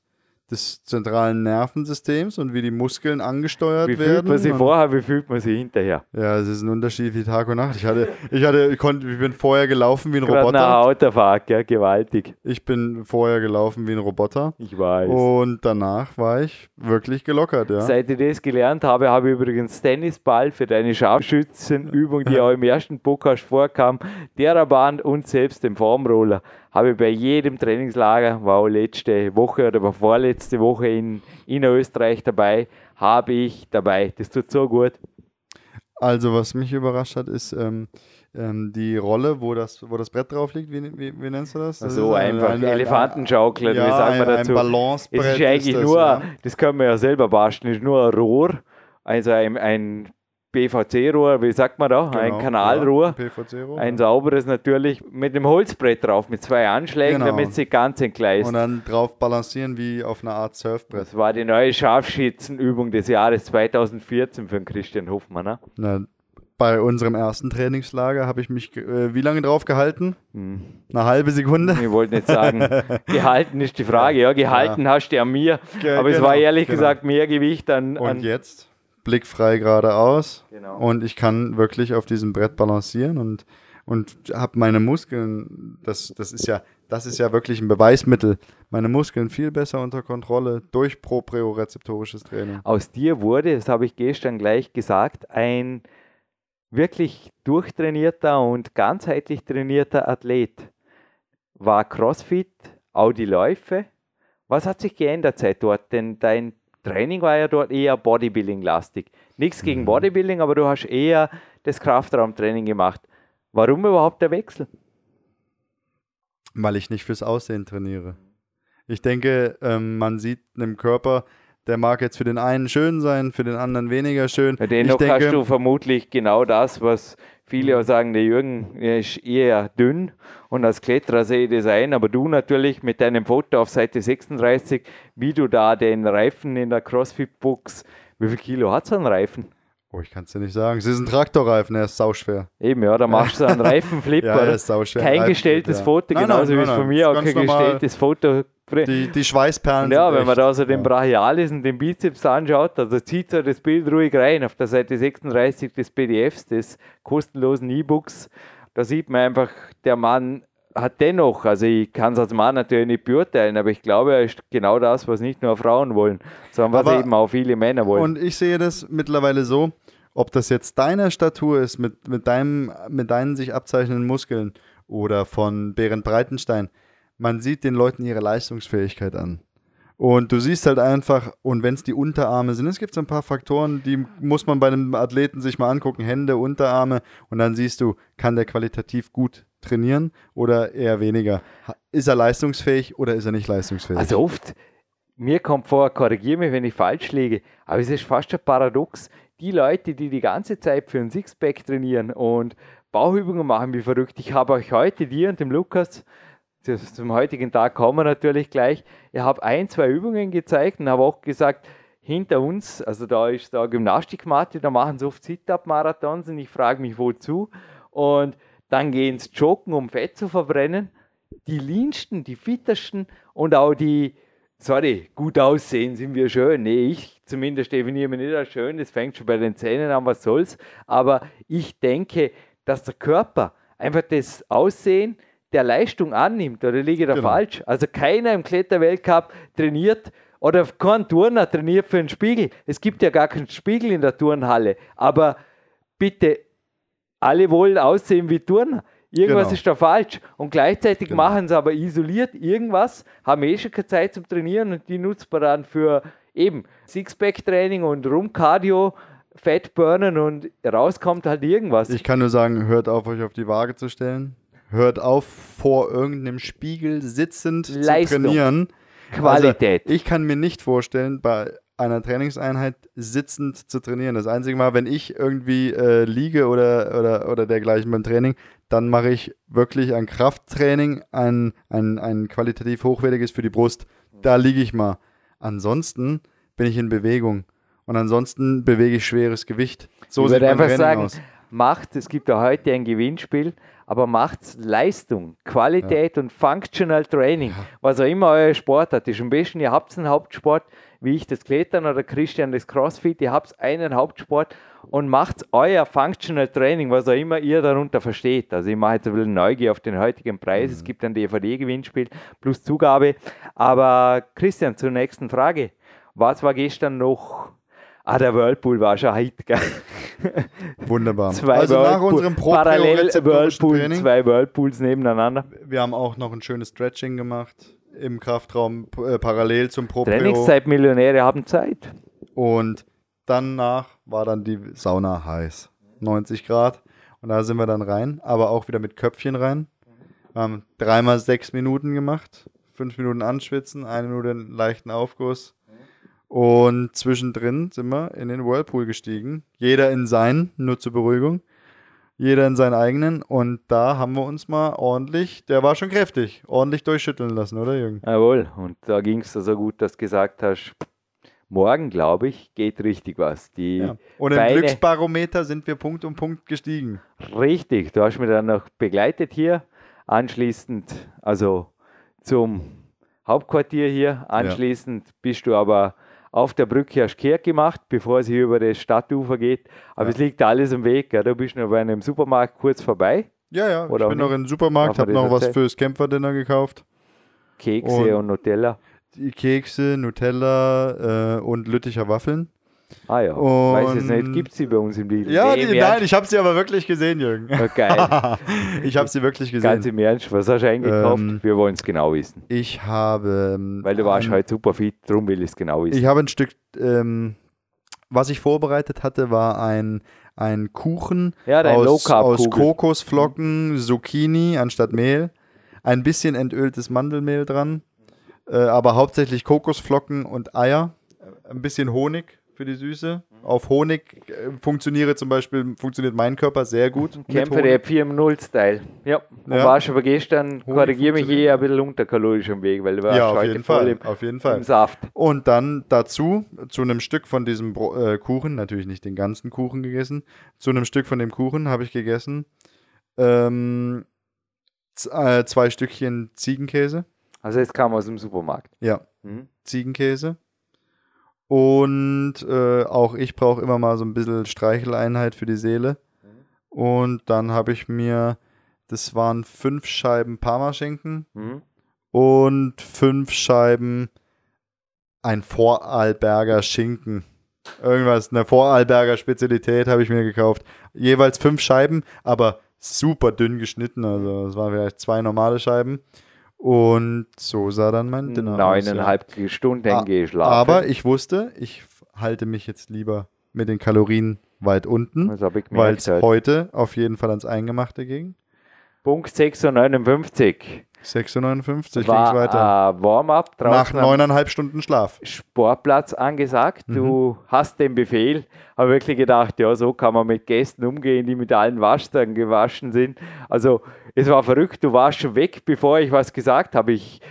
des zentralen Nervensystems und wie die Muskeln angesteuert Wie werden. fühlt man und- vorher, wie fühlt man sich hinterher? Ja, es ist ein Unterschied wie Tag und Nacht. Ich hatte, ich hatte, ich konnte, ich bin vorher gelaufen wie ein Gerade nach Roboter. Autofahrt, gell? gewaltig. Ich bin vorher gelaufen wie ein Roboter. Ich weiß. Und danach war ich wirklich gelockert, ja. Seit ich das gelernt habe, habe ich übrigens Tennisball für deine Scharfschützenübung, die auch im ersten Podcast vorkam, Theraband und selbst den Formroller, habe ich bei jedem Trainingslager, war auch letzte Woche oder war vorletzte Woche in, in Österreich dabei, habe ich dabei. Das tut so gut. Also, was mich überrascht hat, ist ähm, ähm, die Rolle, wo das, wo das Brett drauf liegt. Wie, wie, wie nennst du das? das so ist ein- einfach ein- ein- Elefantenschaukler, ja, wie sagt man ein, dazu? Ein Balancebrett Es ist eigentlich das, nur, ja. das können wir ja selber basteln, es ist nur ein Rohr, also ein, ein PVC-Rohr, wie sagt man da? ein Genau, Kanalrohr. Ja. Ein sauberes natürlich mit einem Holzbrett drauf, mit zwei Anschlägen, Genau. damit sie ganz entgleist. und dann drauf balancieren wie auf einer Art Surfbrett. Das war die neue Scharfschützenübung des Jahres 2014 für den Christian Hoffmann. Ne? Bei unserem ersten Trainingslager habe ich mich äh, wie lange drauf gehalten? Hm. Eine halbe Sekunde. Ich wollte nicht sagen, gehalten ist die Frage. Ja, gehalten hast du an mir, Ge- aber es genau, war ehrlich genau. gesagt mehr Gewicht an. Und an jetzt blickfrei geradeaus Genau. und ich kann wirklich auf diesem Brett balancieren und und habe meine Muskeln, das, das ist ja, das ist ja wirklich ein Beweismittel, meine Muskeln viel besser unter Kontrolle durch propriorezeptorisches Training. Aus dir wurde, das habe ich gestern gleich gesagt, ein wirklich durchtrainierter und ganzheitlich trainierter Athlet. War CrossFit, auch die Läufe. Was hat sich geändert seit dort? Denn dein Training war ja dort eher Bodybuilding-lastig. Nichts Mhm. gegen Bodybuilding, aber du hast eher das Kraftraumtraining gemacht. Warum überhaupt der Wechsel? Weil ich nicht fürs Aussehen trainiere. Ich denke, ähm, man sieht einem Körper, der mag jetzt für den einen schön sein, für den anderen weniger schön. Bei ich dennoch denke, hast du vermutlich genau das, was viele auch sagen, der Jürgen ist eher dünn und als Kletterer sehe ich das ein, aber du natürlich mit deinem Foto auf Seite 36, wie du da den Reifen in der CrossFit-Box, wie viel Kilo hat so ein Reifen? Oh, ich kann es dir nicht sagen. Es ist ein Traktorreifen, der ist sauschwer. Eben, ja, da machst du einen Reifenflip, Ja, der ist sauschwer. Kein gestelltes ja. Foto, Nein, genauso nein, wie es von mir auch kein gestelltes Foto. Die, die Schweißperlen ja, wenn man echt, da so den. Brachialis und den Bizeps anschaut, also zieht so das Bild ruhig rein auf der Seite 36 des PDFs, des kostenlosen E-Books. Da sieht man einfach, der Mann hat dennoch, also ich kann es als Mann natürlich nicht beurteilen, aber ich glaube, er ist genau das, was nicht nur Frauen wollen, sondern was Aber- eben auch viele Männer wollen. Und ich sehe das mittlerweile so, ob das jetzt deine Statur ist mit, mit, deinem, mit deinen sich abzeichnenden Muskeln oder von Berend Breitenstein, man sieht den Leuten ihre Leistungsfähigkeit an. Und du siehst halt einfach, und wenn es die Unterarme sind, es gibt so ein paar Faktoren, die muss man bei einem Athleten sich mal angucken, Hände, Unterarme, und dann siehst du, kann der qualitativ gut trainieren oder eher weniger? Ist er leistungsfähig oder ist er nicht leistungsfähig? Also oft, mir kommt vor, korrigiere mich, wenn ich falsch liege, aber es ist fast ein Paradox. Die Leute, die die ganze Zeit für ein Sixpack trainieren und Bauchübungen machen wie verrückt, ich habe euch heute, dir und dem Lukas, das- zum heutigen Tag kommen wir natürlich gleich, ich habe ein, zwei Übungen gezeigt und habe auch gesagt, hinter uns, also da ist da Gymnastikmatte, da machen sie oft Sit-Up-Marathons und ich frage mich, wozu. Und dann gehen sie joggen, um Fett zu verbrennen. Die leansten, die fittesten und auch die, sorry, gut aussehen sind wir schön. Nee, ich zumindest definiere mich nicht als schön, das fängt schon bei den Zähnen an, was soll's. Aber ich denke, dass der Körper einfach das Aussehen der Leistung annimmt, oder liege ich da Genau. falsch? Also keiner im Kletterweltcup trainiert oder kein Turner trainiert für einen Spiegel. Es gibt ja gar keinen Spiegel in der Turnhalle. Aber bitte, alle wollen aussehen wie Turner. Irgendwas Genau. ist da falsch. Und gleichzeitig Genau. machen sie aber isoliert irgendwas, haben eh schon keine Zeit zum Trainieren und die nutzt man dann für eben Sixpack-Training und Rum-Cardio, Fettburnen und rauskommt halt irgendwas. Ich kann nur sagen, hört auf, euch auf die Waage zu stellen. hört auf, vor irgendeinem Spiegel sitzend Leistung. zu trainieren. Qualität. Also, ich kann mir nicht vorstellen, bei einer Trainingseinheit sitzend zu trainieren. Das einzige Mal, wenn ich irgendwie äh, liege oder, oder, oder dergleichen beim Training, dann mache ich wirklich ein Krafttraining, ein, ein, ein qualitativ hochwertiges für die Brust. Da liege ich mal. Ansonsten bin ich in Bewegung. Und ansonsten bewege ich schweres Gewicht. So ich sieht würde mein einfach Training sagen, aus. macht, es gibt ja heute ein Gewinnspiel, aber macht Leistung, Qualität und Functional Training, was auch immer euer Sportart ist. Am besten, ihr habt einen Hauptsport, wie ich das Klettern oder Christian das Crossfit, ihr habt einen Hauptsport und macht euer Functional Training, was auch immer ihr darunter versteht. Also ich mache jetzt ein bisschen Neugier auf den heutigen Preis. Es gibt ein DVD-Gewinnspiel plus Zugabe. Aber Christian, zur nächsten Frage. Was war gestern noch? Ah, der Whirlpool war schon Hit, gell? Wunderbar. Zwei also nach Whirlpool- unserem Parallel propriozeptorischen Whirlpool, Training, zwei Whirlpools nebeneinander. wir haben auch noch ein schönes Stretching gemacht im Kraftraum äh, parallel zum Proprio. Trainingszeitmillionäre haben Zeit. Und danach war dann die Sauna heiß. 90 Grad. Und da sind wir dann rein, aber auch wieder mit Köpfchen rein. Wir haben dreimal sechs Minuten gemacht. Fünf Minuten anschwitzen, eine Minute einen leichten Aufguss. Und zwischendrin sind wir in den Whirlpool gestiegen. Jeder in seinen, nur zur Beruhigung. Jeder in seinen eigenen. Und da haben wir uns mal ordentlich, der war schon kräftig, ordentlich durchschütteln lassen, oder Jürgen? Jawohl, und da ging es so gut, dass du gesagt hast, morgen, glaube ich, geht richtig was. Die Ja. Und im Beine- Glücksbarometer sind wir Punkt um Punkt gestiegen. Richtig, du hast mich dann noch begleitet hier, anschließend, also zum Hauptquartier hier, anschließend bist du aber auf der Brücke hast Kehrt gemacht, bevor es hier über das Stadtufer geht. Aber Ja. es liegt alles im Weg. Gell? Du bist noch bei einem Supermarkt kurz vorbei. Ja, ja. Oder ich bin noch den Supermarkt, habe noch was fürs Kämpferdinner gekauft. Kekse Und- und, Nutella. Kekse, Nutella äh, und Lütticher Waffeln. Ah ja, weiß jetzt nicht, Und- gibt es die bei uns im Lidl? Ja, Nee, die, nein, ich habe sie aber wirklich gesehen, Jürgen. Ja, geil. ich habe sie wirklich Ganz gesehen. im Ernst, was hast du eingekauft? Ähm, Wir wollen es genau wissen. Ich habe. ähm, Weil du warst ein, halt super fit, darum will ich es genau wissen. Ich habe ein Stück. Ähm, was ich vorbereitet hatte, war ein, ein Kuchen ja, aus, aus Kokosflocken, Zucchini anstatt Mehl, ein bisschen entöltes Mandelmehl dran, äh, aber hauptsächlich Kokosflocken und Eier, ein bisschen Honig für die Süße. Auf Honig äh, funktioniere zum Beispiel, funktioniert mein Körper sehr gut. Honig. der 4 im 0 Style. Ja. Und Ja. warst aber gestern, korrigiere mich je, ein bisschen unterkalorisch am Weg, weil du warst Ja, auf heute jeden voll Fall. im, Auf jeden im Fall. Saft. Und dann dazu, zu einem Stück von diesem Bro äh, Kuchen, natürlich nicht den ganzen Kuchen gegessen, zu einem Stück von dem Kuchen habe ich gegessen ähm, äh, zwei Stückchen Ziegenkäse. Also es kam aus dem Supermarkt. Ja, Mhm. Ziegenkäse. Und äh, auch ich brauche immer mal so ein bisschen Streicheleinheit für die Seele. Und dann habe ich mir, das waren fünf Scheiben Parmaschinken Mhm. und fünf Scheiben ein Vorarlberger Schinken. Irgendwas, eine Vorarlberger Spezialität habe ich mir gekauft. Jeweils fünf Scheiben, aber super dünn geschnitten. Also es waren vielleicht zwei normale Scheiben. Und so sah dann mein Dinner aus. ja. Neuneinhalb Stunden Ah, geschlafen. Aber ich wusste, ich halte mich jetzt lieber mit den Kalorien weit unten, weil es heute auf jeden Fall ans Eingemachte ging. Punkt 6,59 6,59 ging war weiter. ein Warm-up Nach draußen am neuneinhalb Stunden Schlaf. Sportplatz angesagt. Mhm. Du hast den Befehl. Habe wirklich gedacht, ja, so kann man mit Gästen umgehen, die mit allen Waschtagen gewaschen sind. Also, es war verrückt. Du warst schon weg, bevor ich was gesagt habe. Ich,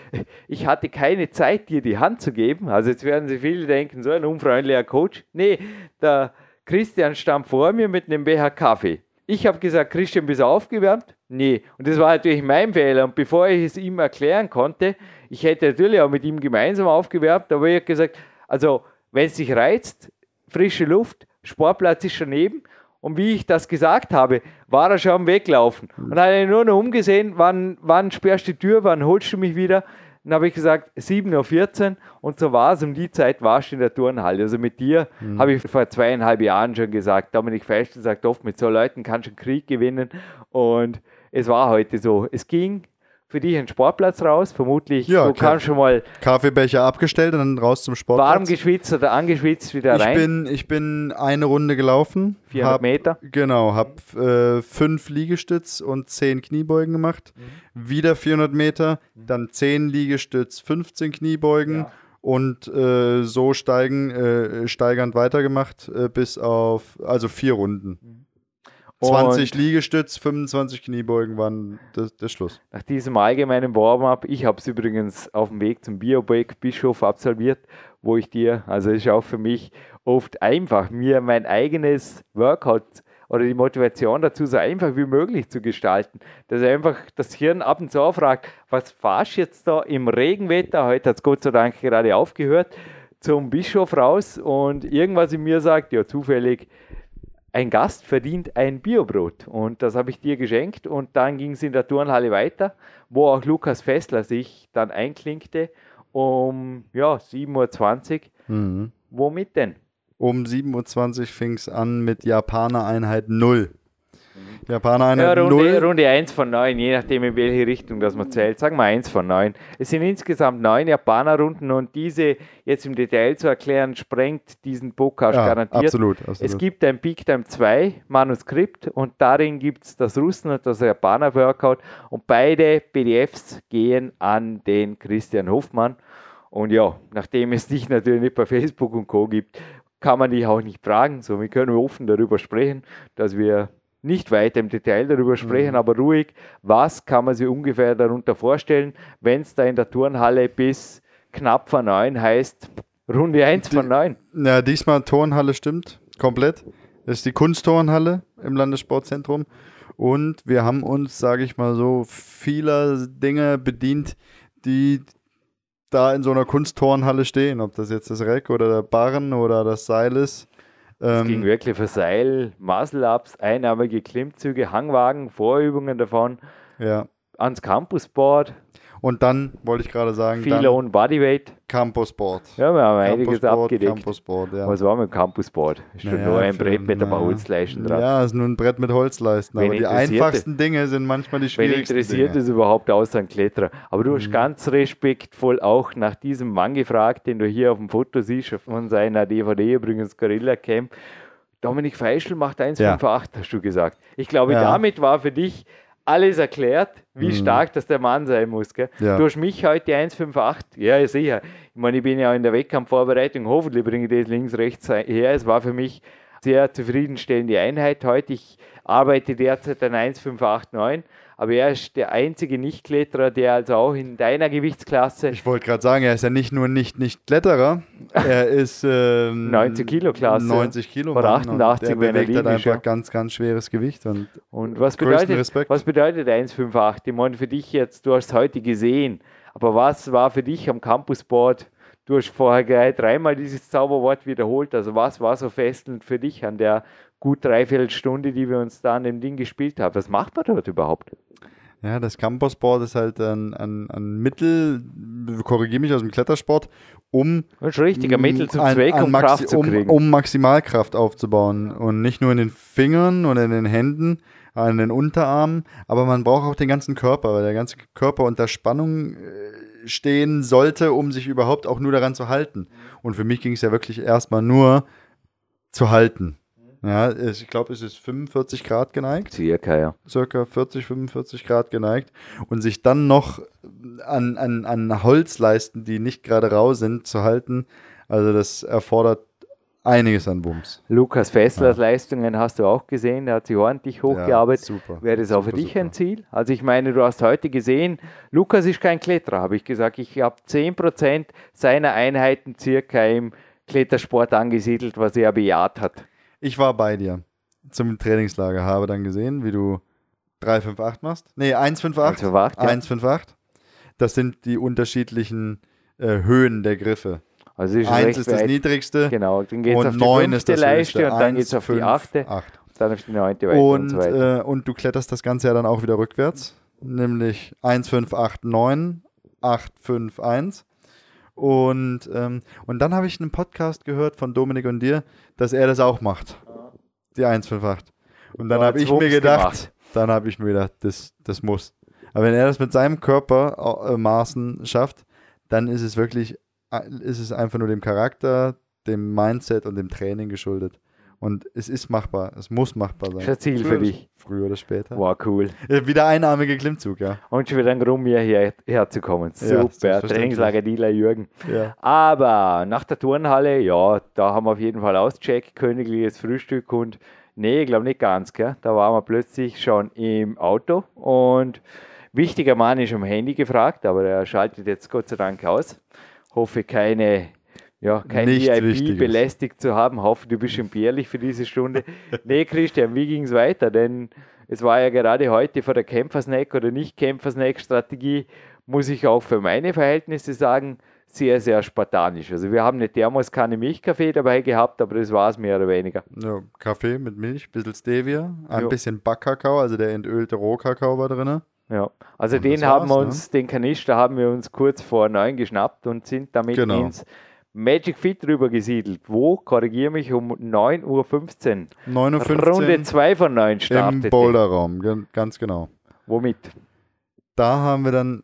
ich hatte keine Zeit, dir die Hand zu geben. Also, jetzt werden sich viele denken, so ein unfreundlicher Coach. Nee, der Christian stand vor mir mit einem Becher Kaffee. Ich habe gesagt, Christian, bist du aufgewärmt? Nee. Und das war natürlich mein Fehler. Und bevor ich es ihm erklären konnte, ich hätte natürlich auch mit ihm gemeinsam aufgewärmt, aber ich habe gesagt, also wenn es dich reizt, frische Luft, Sportplatz ist schon neben. Und wie ich das gesagt habe, war er schon am Weglaufen. Und hat er nur noch umgesehen, wann, wann sperrst du die Tür, wann holst du mich wieder? Dann habe ich gesagt, 7.14 Uhr und so war es. Um die Zeit warst du in der Turnhalle. Also mit dir habe ich vor zweieinhalb Jahren schon gesagt, Dominik Feischl sagt oft, mit so Leuten kannst du einen Krieg gewinnen. Und es war heute so. Es ging für dich einen Sportplatz raus. Vermutlich, Ja, du kannst schon mal Kaffeebecher abgestellt und dann raus zum Sportplatz. warm geschwitzt oder angeschwitzt wieder ich rein. bin, ich bin eine Runde gelaufen. 400 hab, Meter. Genau, habe äh, fünf Liegestütz und zehn Kniebeugen gemacht. Mhm. Wieder 400 Meter, dann 10 Liegestütz, 15 Kniebeugen Ja. und äh, so steigen, äh, steigernd weitergemacht äh, bis auf, also vier Runden. 20 Und Liegestütz, 25 Kniebeugen waren der, der Schluss. nach diesem allgemeinen Warm-up, ich habe es übrigens auf dem Weg zum Biobake Bischof absolviert, wo ich dir, also ist auch für mich oft einfach, mir mein eigenes Workout oder die Motivation dazu so einfach wie möglich zu gestalten. Dass einfach das Hirn ab und zu fragt, was fahrst du jetzt da im Regenwetter? Heute hat es Gott sei Dank gerade aufgehört, zum Bischof raus und irgendwas in mir sagt, ja zufällig, ein Gast verdient ein Biobrot. Und das habe ich dir geschenkt. Und dann ging es in der Turnhalle weiter, wo auch Lukas Fessler sich dann einklinkte um ja, 7.20 Uhr. Mhm. Womit denn? Um 7.20 Uhr fing es an mit Japaner-Einheit 0. Mhm. Ja, Japaner-Einheit Runde, 0. Runde 1 von 9, je nachdem in welche Richtung das man zählt. Sagen wir 1 von 9. Es sind insgesamt 9 Japaner-Runden und diese jetzt im Detail zu erklären, sprengt diesen Podcast Ja, garantiert. absolut, absolut. Es gibt ein Peak Time 2 Manuskript und darin gibt es das Russen und das Japaner Workout und beide PDFs gehen an den Christian Hofmann. Und ja, nachdem es dich natürlich nicht bei Facebook und Co. gibt, kann man dich auch nicht fragen. So, wir können offen darüber sprechen, dass wir nicht weiter im Detail darüber sprechen, Mhm. aber ruhig, was kann man sich ungefähr darunter vorstellen, wenn es da in der Turnhalle bis knapp vor 9 heißt, Runde 1 von 9. Ja, diesmal Turnhalle stimmt, komplett. Das ist die Kunstturnhalle im Landessportzentrum. Und wir haben uns, sage ich mal so, vieler Dinge bedient, die da in so einer Kunstturnhalle stehen. Ob das jetzt das Reck oder der Barren oder das Seil ist. Es ging Ähm, wirklich für Seil, Muscle-Ups, einarmige Klimmzüge, Hangwagen, Vorübungen davon, ja. ans Campusboard, Und dann wollte ich gerade sagen, viel Own Bodyweight. Campusport. Ja, wir haben einiges abgedeckt. Campusboard, ja. Was war mit dem Campusboard? Ist schon Naja, nur ein Brett mit ein paar naja. Holzleisten dran. Ja, ist nur ein Brett mit Holzleisten. Wen Aber die einfachsten Dinge sind manchmal die Wen schwierigsten interessiert Dinge. es überhaupt außer ein Kletterer? Aber du hast Mhm. ganz respektvoll auch nach diesem Mann gefragt, den du hier auf dem Foto siehst, von seiner DVD übrigens Gorilla Camp. Dominik Feischl macht 1,58, hast du gesagt. Ich glaube, Ja. damit war für dich alles erklärt, wie Mhm. stark das der Mann sein muss. Gell? Ja. Du hast mich heute 1,58. Ja, ja, sicher. Ich meine, ich bin ja in der Wettkampfvorbereitung. Hoffentlich bringe ich das links, rechts her. Es war für mich sehr zufriedenstellende Einheit heute. Ich arbeite derzeit an 1,589. Aber er ist der einzige Nicht-Kletterer, der also auch in deiner Gewichtsklasse Ich wollte gerade sagen, er ist ja nicht nur nicht, nicht Kletterer, er ist ähm, 90 Kilo Klasse. 90 Kilo und 88, der wenn er bewegt halt einfach ja. ganz, ganz schweres Gewicht. Und Und was bedeutet, Respekt. was bedeutet 158? Ich meine, für dich jetzt, du hast es heute gesehen, aber was war für dich am Campusboard? Du hast vorher gleich dreimal dieses Zauberwort wiederholt. Also was war so fesselnd für dich an der gut dreiviertel Stunde, die wir uns da an dem Ding gespielt haben? Was macht man dort überhaupt? ja, das Campusboard ist halt ein, ein, ein Mittel, korrigiere mich aus dem Klettersport, um Das ist richtig, ein Mittel zum Zweck, um Kraft zu um, kriegen. um Maximalkraft aufzubauen. Und nicht nur in den Fingern oder in den Händen, an den Unterarmen, aber man braucht auch den ganzen Körper, weil der ganze Körper unter Spannung äh, stehen sollte, um sich überhaupt auch nur daran zu halten. Und für mich ging es ja wirklich erstmal nur zu halten. Ja, ich glaube, es ist 45 Grad geneigt Circa, ja. circa 40, 45 Grad geneigt und sich dann noch an, an, an Holzleisten, die nicht gerade rau sind, zu halten, also das erfordert einiges an Wumms. Lukas Fesslers Leistungen hast du auch gesehen, der hat sich ordentlich hochgearbeitet. Ja, super. Wäre das auch für Super, dich super. ein Ziel? Also ich meine, du hast heute gesehen, Lukas ist kein Kletterer, habe ich gesagt. Ich habe 10% seiner Einheiten circa im Klettersport angesiedelt, was er bejaht hat. Ich war bei dir zum Trainingslager, habe dann gesehen, wie du 358 machst. Nee, 158. 158, ja. 158. Das sind die unterschiedlichen äh, Höhen der Griffe. Also ist Eins ist das niedrigste Geht Dann geht es auf und die 9 fünfte ist das Leiste und dann geht es auf die achte, acht. dann auf die neunte und, Und, so weiter. äh, und du kletterst das Ganze ja dann auch wieder rückwärts, nämlich 1589, 851. Und, ähm, und dann habe ich einen Podcast gehört von Dominik und dir, dass er das auch macht. Die 158. Und dann habe ich mir gedacht, gemacht. dann habe ich mir gedacht, das, das muss. Aber wenn er das mit seinem Körpermaßen schafft, dann ist es wirklich, äh, ist es einfach nur dem Charakter, dem Mindset und dem Training geschuldet. Und es ist machbar, es muss machbar sein. Das ist ein Ziel Früher für dich. Früher oder später. Wow, cool. Äh, Wieder einarmiger Klimmzug, ja. Und schon wieder ein Grund, hierher herzukommen. Ja, Super. selbstverständlich. Trainingslager Dieler Jürgen. ja. Aber nach der Turnhalle, ja, da haben wir auf jeden Fall ausgecheckt, königliches Frühstück und nee, ich glaube nicht ganz, gell? Da waren wir plötzlich schon im Auto und wichtiger Mann ist am Handy gefragt, aber er schaltet jetzt Gott sei Dank aus. Hoffe keine, ja, kein Nichts VIP Wichtiges. belästigt zu haben. Hoffe, du bist entbehrlich für diese Stunde. nee, Christian, wie ging es weiter? Denn es war ja gerade heute vor der Kämpfersnack oder Nicht-Kämpfersnack-Strategie, muss ich auch für meine Verhältnisse sagen, sehr, sehr spartanisch. Also wir haben eine Thermoskanne Milchkaffee dabei gehabt, aber das war es mehr oder weniger. ja. Kaffee mit Milch, bisschen Stevia, ein Ja. bisschen Backkakao, also der entölte Rohkakao war drin. Ja. Also Und den haben wir uns, den Kanister haben wir uns kurz vor neun geschnappt und sind damit Genau. ins Magic Fit rüber gesiedelt. Wo, korrigiere mich, um 9.15 Uhr. 59 Runde 2 von 9 im startete. Boulderraum, gen- ganz genau. Womit? Da haben wir dann,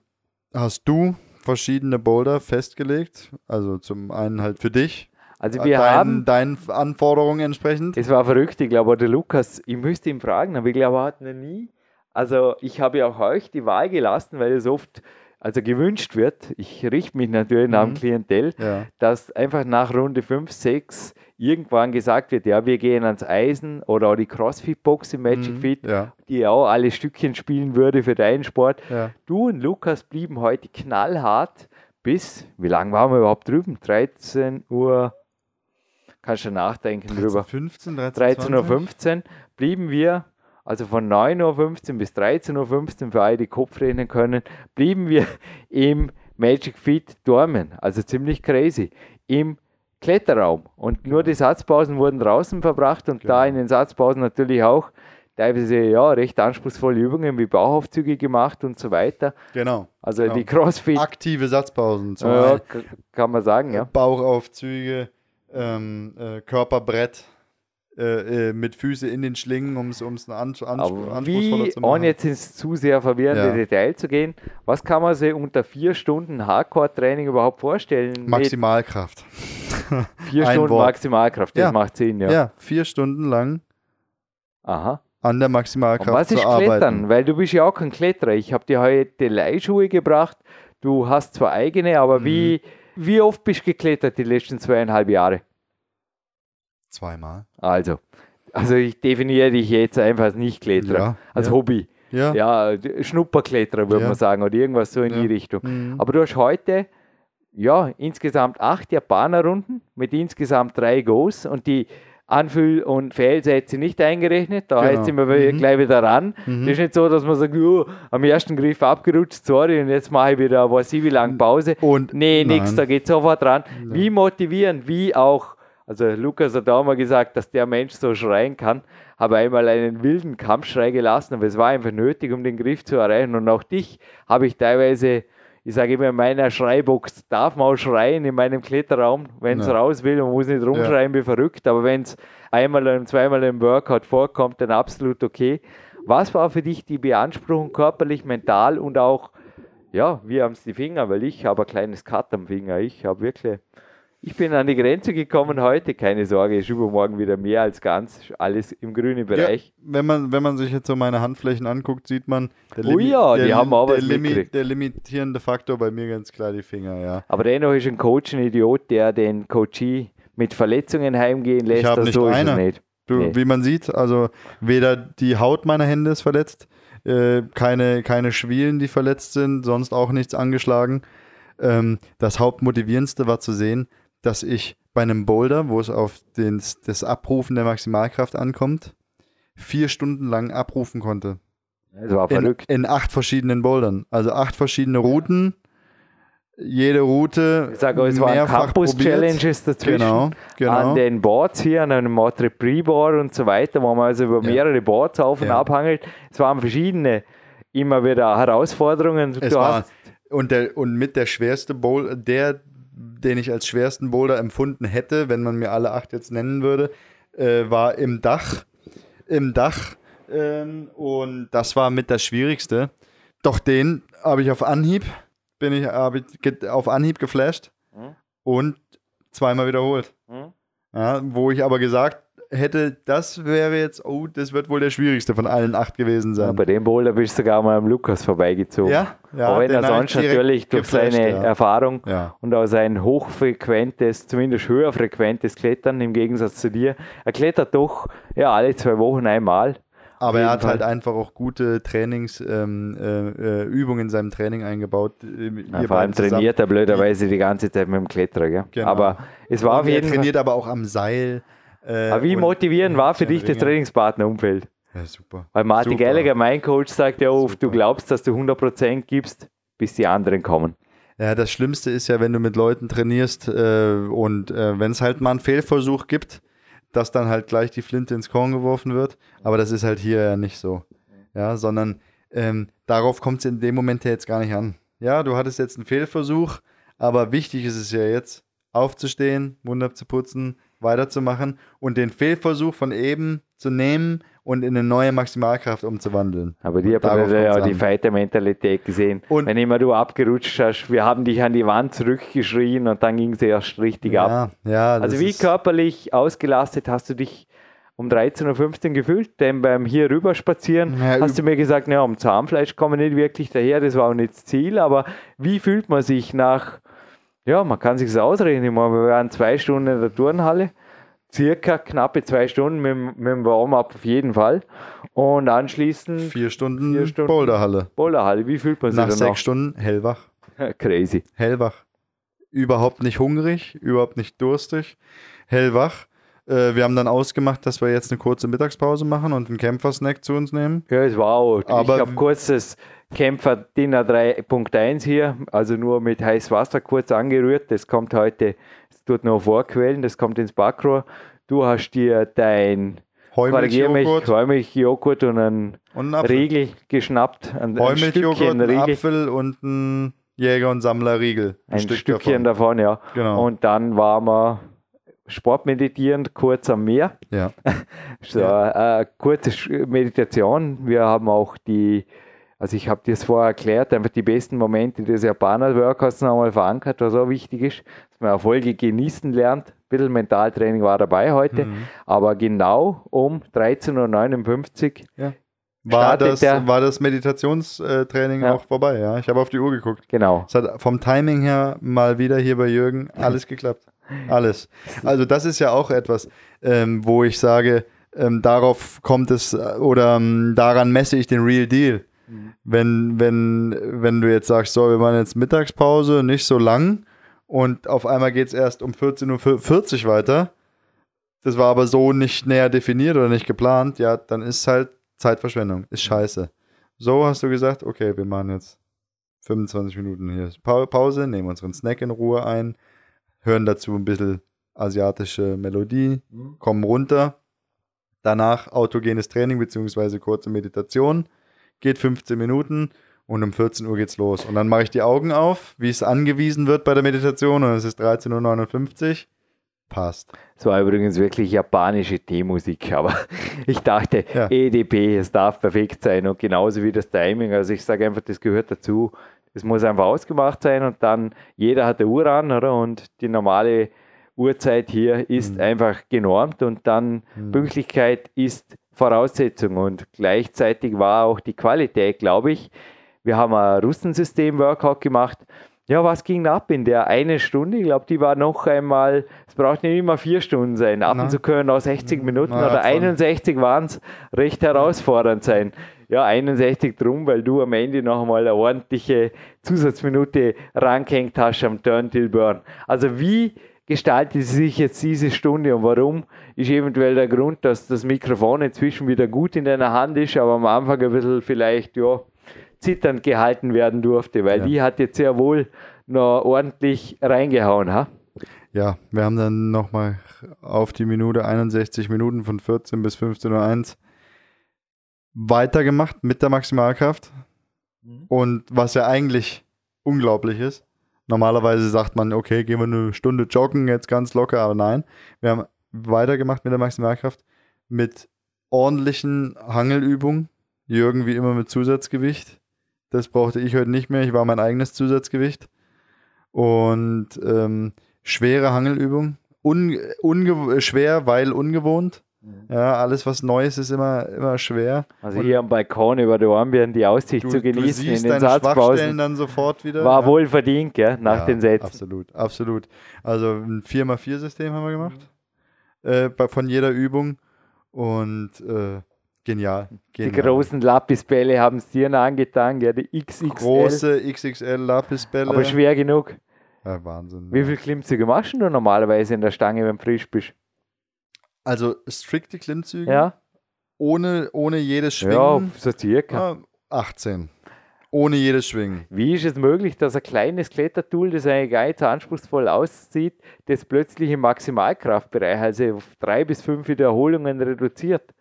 hast du verschiedene Boulder festgelegt, also zum einen halt für dich, Also wir deinen, haben deinen Anforderungen entsprechend. Es war verrückt, ich glaube, der Lukas, ich müsste ihn fragen, aber ich glaube, er hat noch nie. Also, ich habe ja auch euch die Wahl gelassen, weil es oft also gewünscht wird. Ich richte mich natürlich nach dem Mhm. Klientel, Ja, dass einfach nach Runde 5, 6 irgendwann gesagt wird: Ja, wir gehen ans Eisen oder auch die Crossfit-Box im Magic Mhm. Fit, ja, die auch alle Stückchen spielen würde für deinen Sport. ja. Du und Lukas blieben heute knallhart bis, wie lange waren wir überhaupt drüben? 13 Uhr. Kannst du nachdenken drüber. 15, 13, 13.15 Uhr blieben wir, also von 9.15 Uhr bis 13.15 Uhr, für alle, die Kopf rechnen können, blieben wir im Magic Fit Dormen. Also ziemlich crazy. Im Kletterraum. Und nur die Satzpausen wurden draußen verbracht und da Genau. in den Satzpausen natürlich auch teilweise ja recht anspruchsvolle Übungen wie Bauchaufzüge gemacht und so weiter. Genau. Also Genau. die Crossfit, Aktive Satzpausen. Zum ja, kann man sagen, ja. Bauchaufzüge, ähm, äh, Körperbrett äh, äh, mit Füße in den Schlingen, um es an, Aber anspruchsvoller wie, zu machen. ohne jetzt ins zu sehr verwirrende Ja. Detail zu gehen, was kann man sich unter vier Stunden Hardcore-Training überhaupt vorstellen? Maximalkraft. vier Stunden Wort. Maximalkraft, das Ja. macht Sinn, ja. Ja. vier Stunden lang Aha. an der Maximalkraft was zu ist arbeiten. Klettern? Weil du bist ja auch kein Kletterer. Ich habe dir heute Leihschuhe gebracht. Du hast zwar eigene, aber Mhm. wie, wie oft bist du geklettert die letzten zweieinhalb Jahre? Zweimal. Also, also ich definiere dich jetzt einfach als Nicht-Kletterer, Ja, als ja. Hobby. Ja. Ja, Schnupperkletterer würde man sagen oder irgendwas so in die Richtung. Mhm. Aber du hast heute ja insgesamt acht Japaner-Runden mit insgesamt drei Goes und die Anfüll- und Fehlsätze nicht eingerechnet. Da Genau. heißt wir wieder- Mhm. gleich wieder ran. Mhm. Das ist nicht so, dass man sagt, oh, am ersten Griff abgerutscht, sorry, und jetzt mache ich wieder, was ich wie lange Pause. Und Nee, nein. nix, da geht sofort ran. Wie motivieren, wie auch, also Lukas hat auch mal gesagt, dass der Mensch so schreien kann, habe einmal einen wilden Kampfschrei gelassen, aber es war einfach nötig, um den Griff zu erreichen. Und auch dich habe ich teilweise, ich sage immer, in meiner Schreibox darf man auch schreien in meinem Kletterraum, wenn es Ja. raus will. Man muss nicht rumschreien wie verrückt, aber wenn es einmal und zweimal im Workout vorkommt, dann absolut okay. Was war für dich die Beanspruchung körperlich, mental und auch ja, wir haben es die Finger, weil ich habe ein kleines Cut am Finger. Ich habe wirklich, ich bin an die Grenze gekommen heute. Keine Sorge, ist übermorgen wieder mehr als ganz. Alles im grünen Bereich. Ja, wenn, man, wenn man sich jetzt so meine Handflächen anguckt, sieht man, der, Oh ja, die der, haben auch der, mitgekriegt. der limitierende Faktor bei mir ganz klar die Finger, ja. Aber dennoch ist ein Coach ein Idiot, der den Coachee mit Verletzungen heimgehen lässt. Das nicht so eine. nicht. Du, Nee. Wie man sieht, also weder die Haut meiner Hände ist verletzt, äh, keine, keine Schwielen, die verletzt sind, sonst auch nichts angeschlagen. Ähm, das Hauptmotivierendste war zu sehen, dass ich bei einem Boulder, wo es auf den, das Abrufen der Maximalkraft ankommt, vier Stunden lang abrufen konnte. Das war In, verrückt. in acht verschiedenen Bouldern. Also acht verschiedene Routen. Jede Route. Ich sage, es waren. Campus-Challenges dazwischen. Genau, genau. An den Boards hier, an einem Matre Pre-Board und so weiter, wo man also über Ja. mehrere Boards auf und Ja. abhangelt. Es waren verschiedene, immer wieder Herausforderungen. Es Du war, hast und, der, und mit der schwerste Boulder, der, den ich als schwersten Boulder empfunden hätte, wenn man mir alle acht jetzt nennen würde, äh, war im Dach. Im Dach. Ähm, und das war mit das Schwierigste. Doch den habe ich auf Anhieb, bin ich, habe ich auf Anhieb geflasht Mhm. und zweimal wiederholt. Hm? Ja, wo ich aber gesagt hätte, das wäre jetzt, oh, das wird wohl der schwierigste von allen acht gewesen Ja, sein. bei dem Boulder bist du sogar mal am Lukas vorbeigezogen. Ja, ja. Auch wenn er sonst natürlich durch seine ja. Erfahrung Ja. und auch sein hochfrequentes, zumindest höherfrequentes Klettern im Gegensatz zu dir, er klettert doch ja alle zwei Wochen einmal. Aber er hat halt Fall. einfach auch gute Trainingsübungen ähm, äh, äh, in seinem Training eingebaut. äh, Ja, vor allem zusammen. trainiert er blöderweise die ganze Zeit mit dem Kletterer. Genau. Aber es war Und auf er jeden Fall. trainiert aber auch am Seil. Äh, Aber wie motivierend war für dich das. Trainingspartnerumfeld? Ja, super. Weil Martin Super. Gallagher, mein Coach, sagt ja oft, du Super. glaubst, dass du 100% gibst, bis die anderen kommen. Ja, das Schlimmste ist ja, wenn du mit Leuten trainierst äh, und äh, wenn es halt mal einen Fehlversuch gibt, dass dann halt gleich die Flinte ins Korn geworfen wird. Aber das ist halt hier ja nicht so. Ja, sondern ähm, darauf kommt es in dem Moment ja jetzt gar nicht an. Ja, du hattest jetzt einen Fehlversuch, aber wichtig ist es ja jetzt, aufzustehen, Mund abzuputzen, weiterzumachen und den Fehlversuch von eben zu nehmen und in eine neue Maximalkraft umzuwandeln. Aber die haben ja die. Fighter-Mentalität gesehen. Und- Wenn immer du abgerutscht hast, wir haben dich an die Wand zurückgeschrien und dann ging es erst richtig ab. Ja, ja. das Also wie körperlich ausgelastet hast du dich um 13.15 Uhr gefühlt? Denn beim hier rüber spazieren Ja, hast du mir gesagt, ja, um Zahnfleisch kommen wir nicht wirklich daher, das war auch nicht das Ziel, aber wie fühlt man sich nach, ja, man kann sich ausrechnen, ich meine, wir waren zwei Stunden in der Turnhalle, circa knappe zwei Stunden mit, dem- mit dem Warm-up auf jeden Fall und anschließend Vier Stunden, Vier Stunden. Boulderhalle. Boulderhalle, wie fühlt man sich Nach sechs Stunden hellwach. Crazy. Hellwach. Überhaupt nicht hungrig, überhaupt nicht durstig. Hellwach. Äh, wir haben dann ausgemacht, dass wir jetzt eine kurze Mittagspause machen und einen Kämpfersnack zu uns nehmen. Ja, es war auch. Aber- ich habe kurz das Kämpfer Dinner 3.1 hier, also nur mit heißem Wasser kurz angerührt. Das kommt heute, es tut noch vorquellen, das kommt ins Backrohr. Du hast dir dein Heumilchjoghurt Heumilchjoghurt und einen und einen. Riegel geschnappt. Ein, ein Heumilchjoghurt, einen Riegel. Apfel und ein Jäger- und Sammlerriegel. Ein Stückchen davon, ja. Genau. Und dann waren wir sportmeditierend kurz am Meer. ja. So, äh, kurze Meditation. Wir haben auch die, also ich habe dir das vorher erklärt, einfach die besten Momente des Japaner-Workouts nochmal verankert, was auch wichtig ist, dass man Erfolge genießen lernt. Ein bisschen Mentaltraining war dabei heute, Mhm. aber genau um 13.59 Uhr, War, Startet das, der- war das Meditationstraining Ja. auch vorbei, ja? Ich habe auf die Uhr geguckt. genau. Es hat vom Timing her mal wieder hier bei Jürgen alles geklappt. Alles. Also das ist ja auch etwas, ähm, wo ich sage, ähm, darauf kommt es äh, oder ähm, daran messe ich den Real Deal. Wenn, wenn, wenn du jetzt sagst, so, wir machen jetzt Mittagspause, nicht so lang und auf einmal geht es erst um 14.40 Uhr weiter, das war aber so nicht näher definiert oder nicht geplant, ja, dann ist halt Zeitverschwendung, ist scheiße. So hast du gesagt, okay, wir machen jetzt 25 Minuten hier Pa- Pause, nehmen unseren Snack in Ruhe ein, hören dazu ein bisschen asiatische Melodie, kommen runter. Danach autogenes Training bzw. kurze Meditation. Geht 15 Minuten und um 14 Uhr geht's los. Und dann mache ich die Augen auf, wie es angewiesen wird bei der Meditation und es ist 13.59 Uhr. Passt. Es war übrigens wirklich japanische Teemusik, aber ich dachte, Ja. EDP, es darf perfekt sein und genauso wie das Timing. Also ich sage einfach, das gehört dazu. Es muss einfach ausgemacht sein und dann jeder hat eine Uhr an, oder? Und die normale Uhrzeit hier ist Mhm. einfach genormt und dann Pünktlichkeit ist Voraussetzung und gleichzeitig war auch die Qualität, glaube ich. Wir haben ein Russensystem-Workout gemacht. Ja, was ging ab in der eine Stunde? Ich glaube, die war noch einmal, es braucht nicht immer vier Stunden sein. Ab und zu können auch 60 Minuten Na, oder voll. 61 waren es recht herausfordernd sein. Ja, 61 drum, weil du am Ende noch einmal eine ordentliche Zusatzminute rangehängt hast am Turn Till Burn. Also wie gestaltet sich jetzt diese Stunde und warum ist eventuell der Grund, dass das Mikrofon inzwischen wieder gut in deiner Hand ist, aber am Anfang ein bisschen vielleicht, ja, zitternd gehalten werden durfte, weil Ja. die hat jetzt sehr wohl noch ordentlich reingehauen, ha? Ja, wir haben dann nochmal auf die Minute 61 Minuten von 14 bis 15.01 Uhr weitergemacht mit der Maximalkraft. Und was ja eigentlich unglaublich ist, normalerweise sagt man, okay, gehen wir eine Stunde joggen, jetzt ganz locker, aber nein, wir haben weitergemacht mit der Maximalkraft mit ordentlichen Hangelübungen, Jürgen wie immer mit Zusatzgewicht, Das brauchte ich heute nicht mehr. Ich war mein eigenes Zusatzgewicht. Und ähm, schwere Hangelübung. Un, schwer, weil ungewohnt. Ja, alles was Neues ist immer, immer schwer. Also hier am Balkon über der Armbirnen die Aussicht Du, zu du genießen in siehst den deine Schwachstellen dann sofort wieder. War ja. wohl verdient, gell, nach Ja, den Sätzen. Absolut, absolut. Also ein 4x4-System haben wir gemacht. Äh, bei, von jeder Übung. Und äh, genial. Die genial. großen Lapisbälle haben es dir noch angetan, gell, die XXL. große XXL Lapisbälle. aber schwer genug. Ja, Wahnsinn. Wie viel Klimmzüge machst du normalerweise in der Stange, wenn du frisch bist? Also strikte Klimmzüge. Ja? Ohne, ohne jedes Ja, Schwingen. so circa. Ja, 18. Ohne jedes Schwingen. Wie ist es möglich, dass ein kleines Klettertool, das eigentlich gar nicht so anspruchsvoll aussieht, das plötzlich im Maximalkraftbereich, also auf drei bis fünf Wiederholungen reduziert?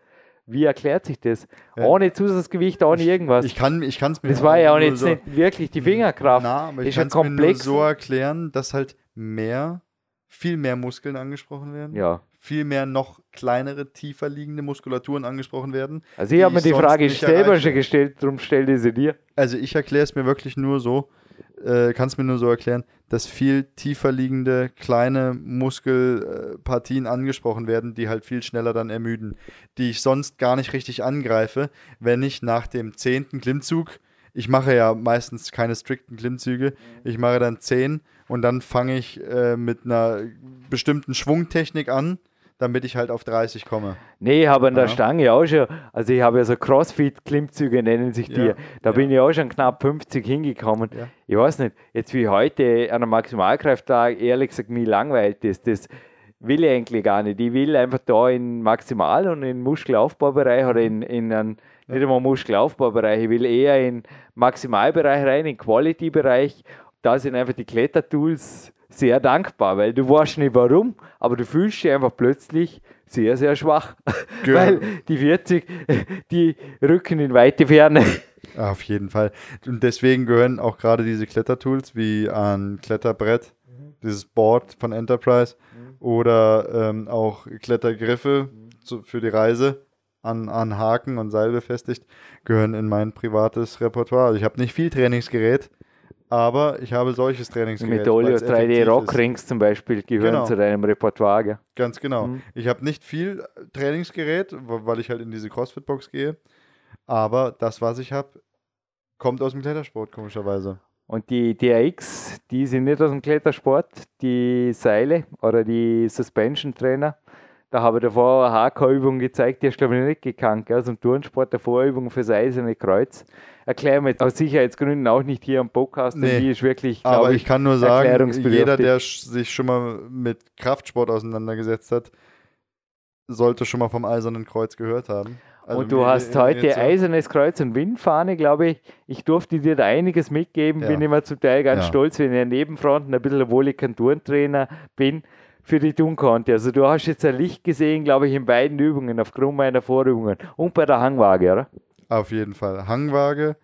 Wie erklärt sich das? Ja. Ohne Zusatzgewicht, ohne irgendwas. Ich kann es mir das war ja auch nicht, so, nicht wirklich die Fingerkraft. Na, aber ich ja kann es mir so erklären, dass halt mehr, viel mehr Muskeln angesprochen werden. Ja. Viel mehr noch kleinere, tiefer liegende Muskulaturen angesprochen werden. Also ich habe mir die Frage selber schon gestellt, darum stelle ich sie dir. Also ich erkläre es mir wirklich nur so, äh, kann es mir nur so erklären, dass viel tiefer liegende kleine Muskelpartien angesprochen werden, die halt viel schneller dann ermüden, die ich sonst gar nicht richtig angreife, wenn ich nach dem zehnten Klimmzug, ich mache ja meistens keine strikten Klimmzüge, ich mache dann zehn und dann fange ich äh, mit einer bestimmten Schwungtechnik an, damit ich halt auf 30 komme. Nee, ich habe an der Ja. Stange auch schon, also ich habe ja so Crossfit-Klimmzüge, nennen sich die. Ja, Da ja. bin ich auch schon knapp 50 hingekommen. Ja. Ich weiß nicht, jetzt wie heute an einem Maximalkrafttag, ehrlich gesagt, mir langweilt ist. Das will ich eigentlich gar nicht. Ich will einfach da in Maximal- und in Muskelaufbaubereich oder in, in einen, nicht einmal Muskelaufbaubereich, ich will eher in Maximalbereich rein, in Quality-Bereich. Da sind einfach die Klettertools sehr dankbar, weil du weißt nicht warum, aber du fühlst dich einfach plötzlich sehr, sehr schwach. Ge- weil die 40, die rücken in weite Ferne. Ja, Auf jeden Fall. Und deswegen gehören auch gerade diese Klettertools wie ein Kletterbrett, dieses Board von Enterprise oder ähm, auch Klettergriffe zu, für die Reise an, an Haken und Seil befestigt, gehören in mein privates Repertoire. Also ich habe nicht viel Trainingsgerät, aber ich habe solches Trainingsgerät. Mit Olio weil's 3D effektiv ist. Rockrings zum Beispiel gehören Genau. zu deinem Repertoire. Gell? Ganz genau. Mhm. Ich habe nicht viel Trainingsgerät, w- weil ich halt in diese CrossFit-Box gehe. Aber das, was ich habe, kommt aus dem Klettersport, komischerweise. Und die DRX, die sind nicht aus dem Klettersport, die Seile oder die Suspension Trainer. Da habe ich davor eine HK-Übung gezeigt, die hast du glaube ich nicht gekannt, gell? aus dem Turnsport, der Vorübung fürs Eiserne Kreuz. Erklären wir jetzt aus Sicherheitsgründen auch nicht hier am Podcast, denn Nee. die ist wirklich, Aber ich ich, kann nur sagen, jeder, der sich schon mal mit Kraftsport auseinandergesetzt hat, sollte schon mal vom Eisernen Kreuz gehört haben. Also und du hast heute Eisernes Kreuz und Windfahne, glaube ich. Ich durfte dir da einiges mitgeben, Ja. bin immer zum Teil ganz Ja. stolz, wenn ich an Nebenfronten ein bisschen, obwohl ich kein Turntrainer bin, für die tun konnte. Also du hast jetzt ein Licht gesehen, glaube ich, in beiden Übungen, aufgrund meiner Vorübungen. Und bei der Hangwaage, oder? Auf jeden Fall. Hangwaage,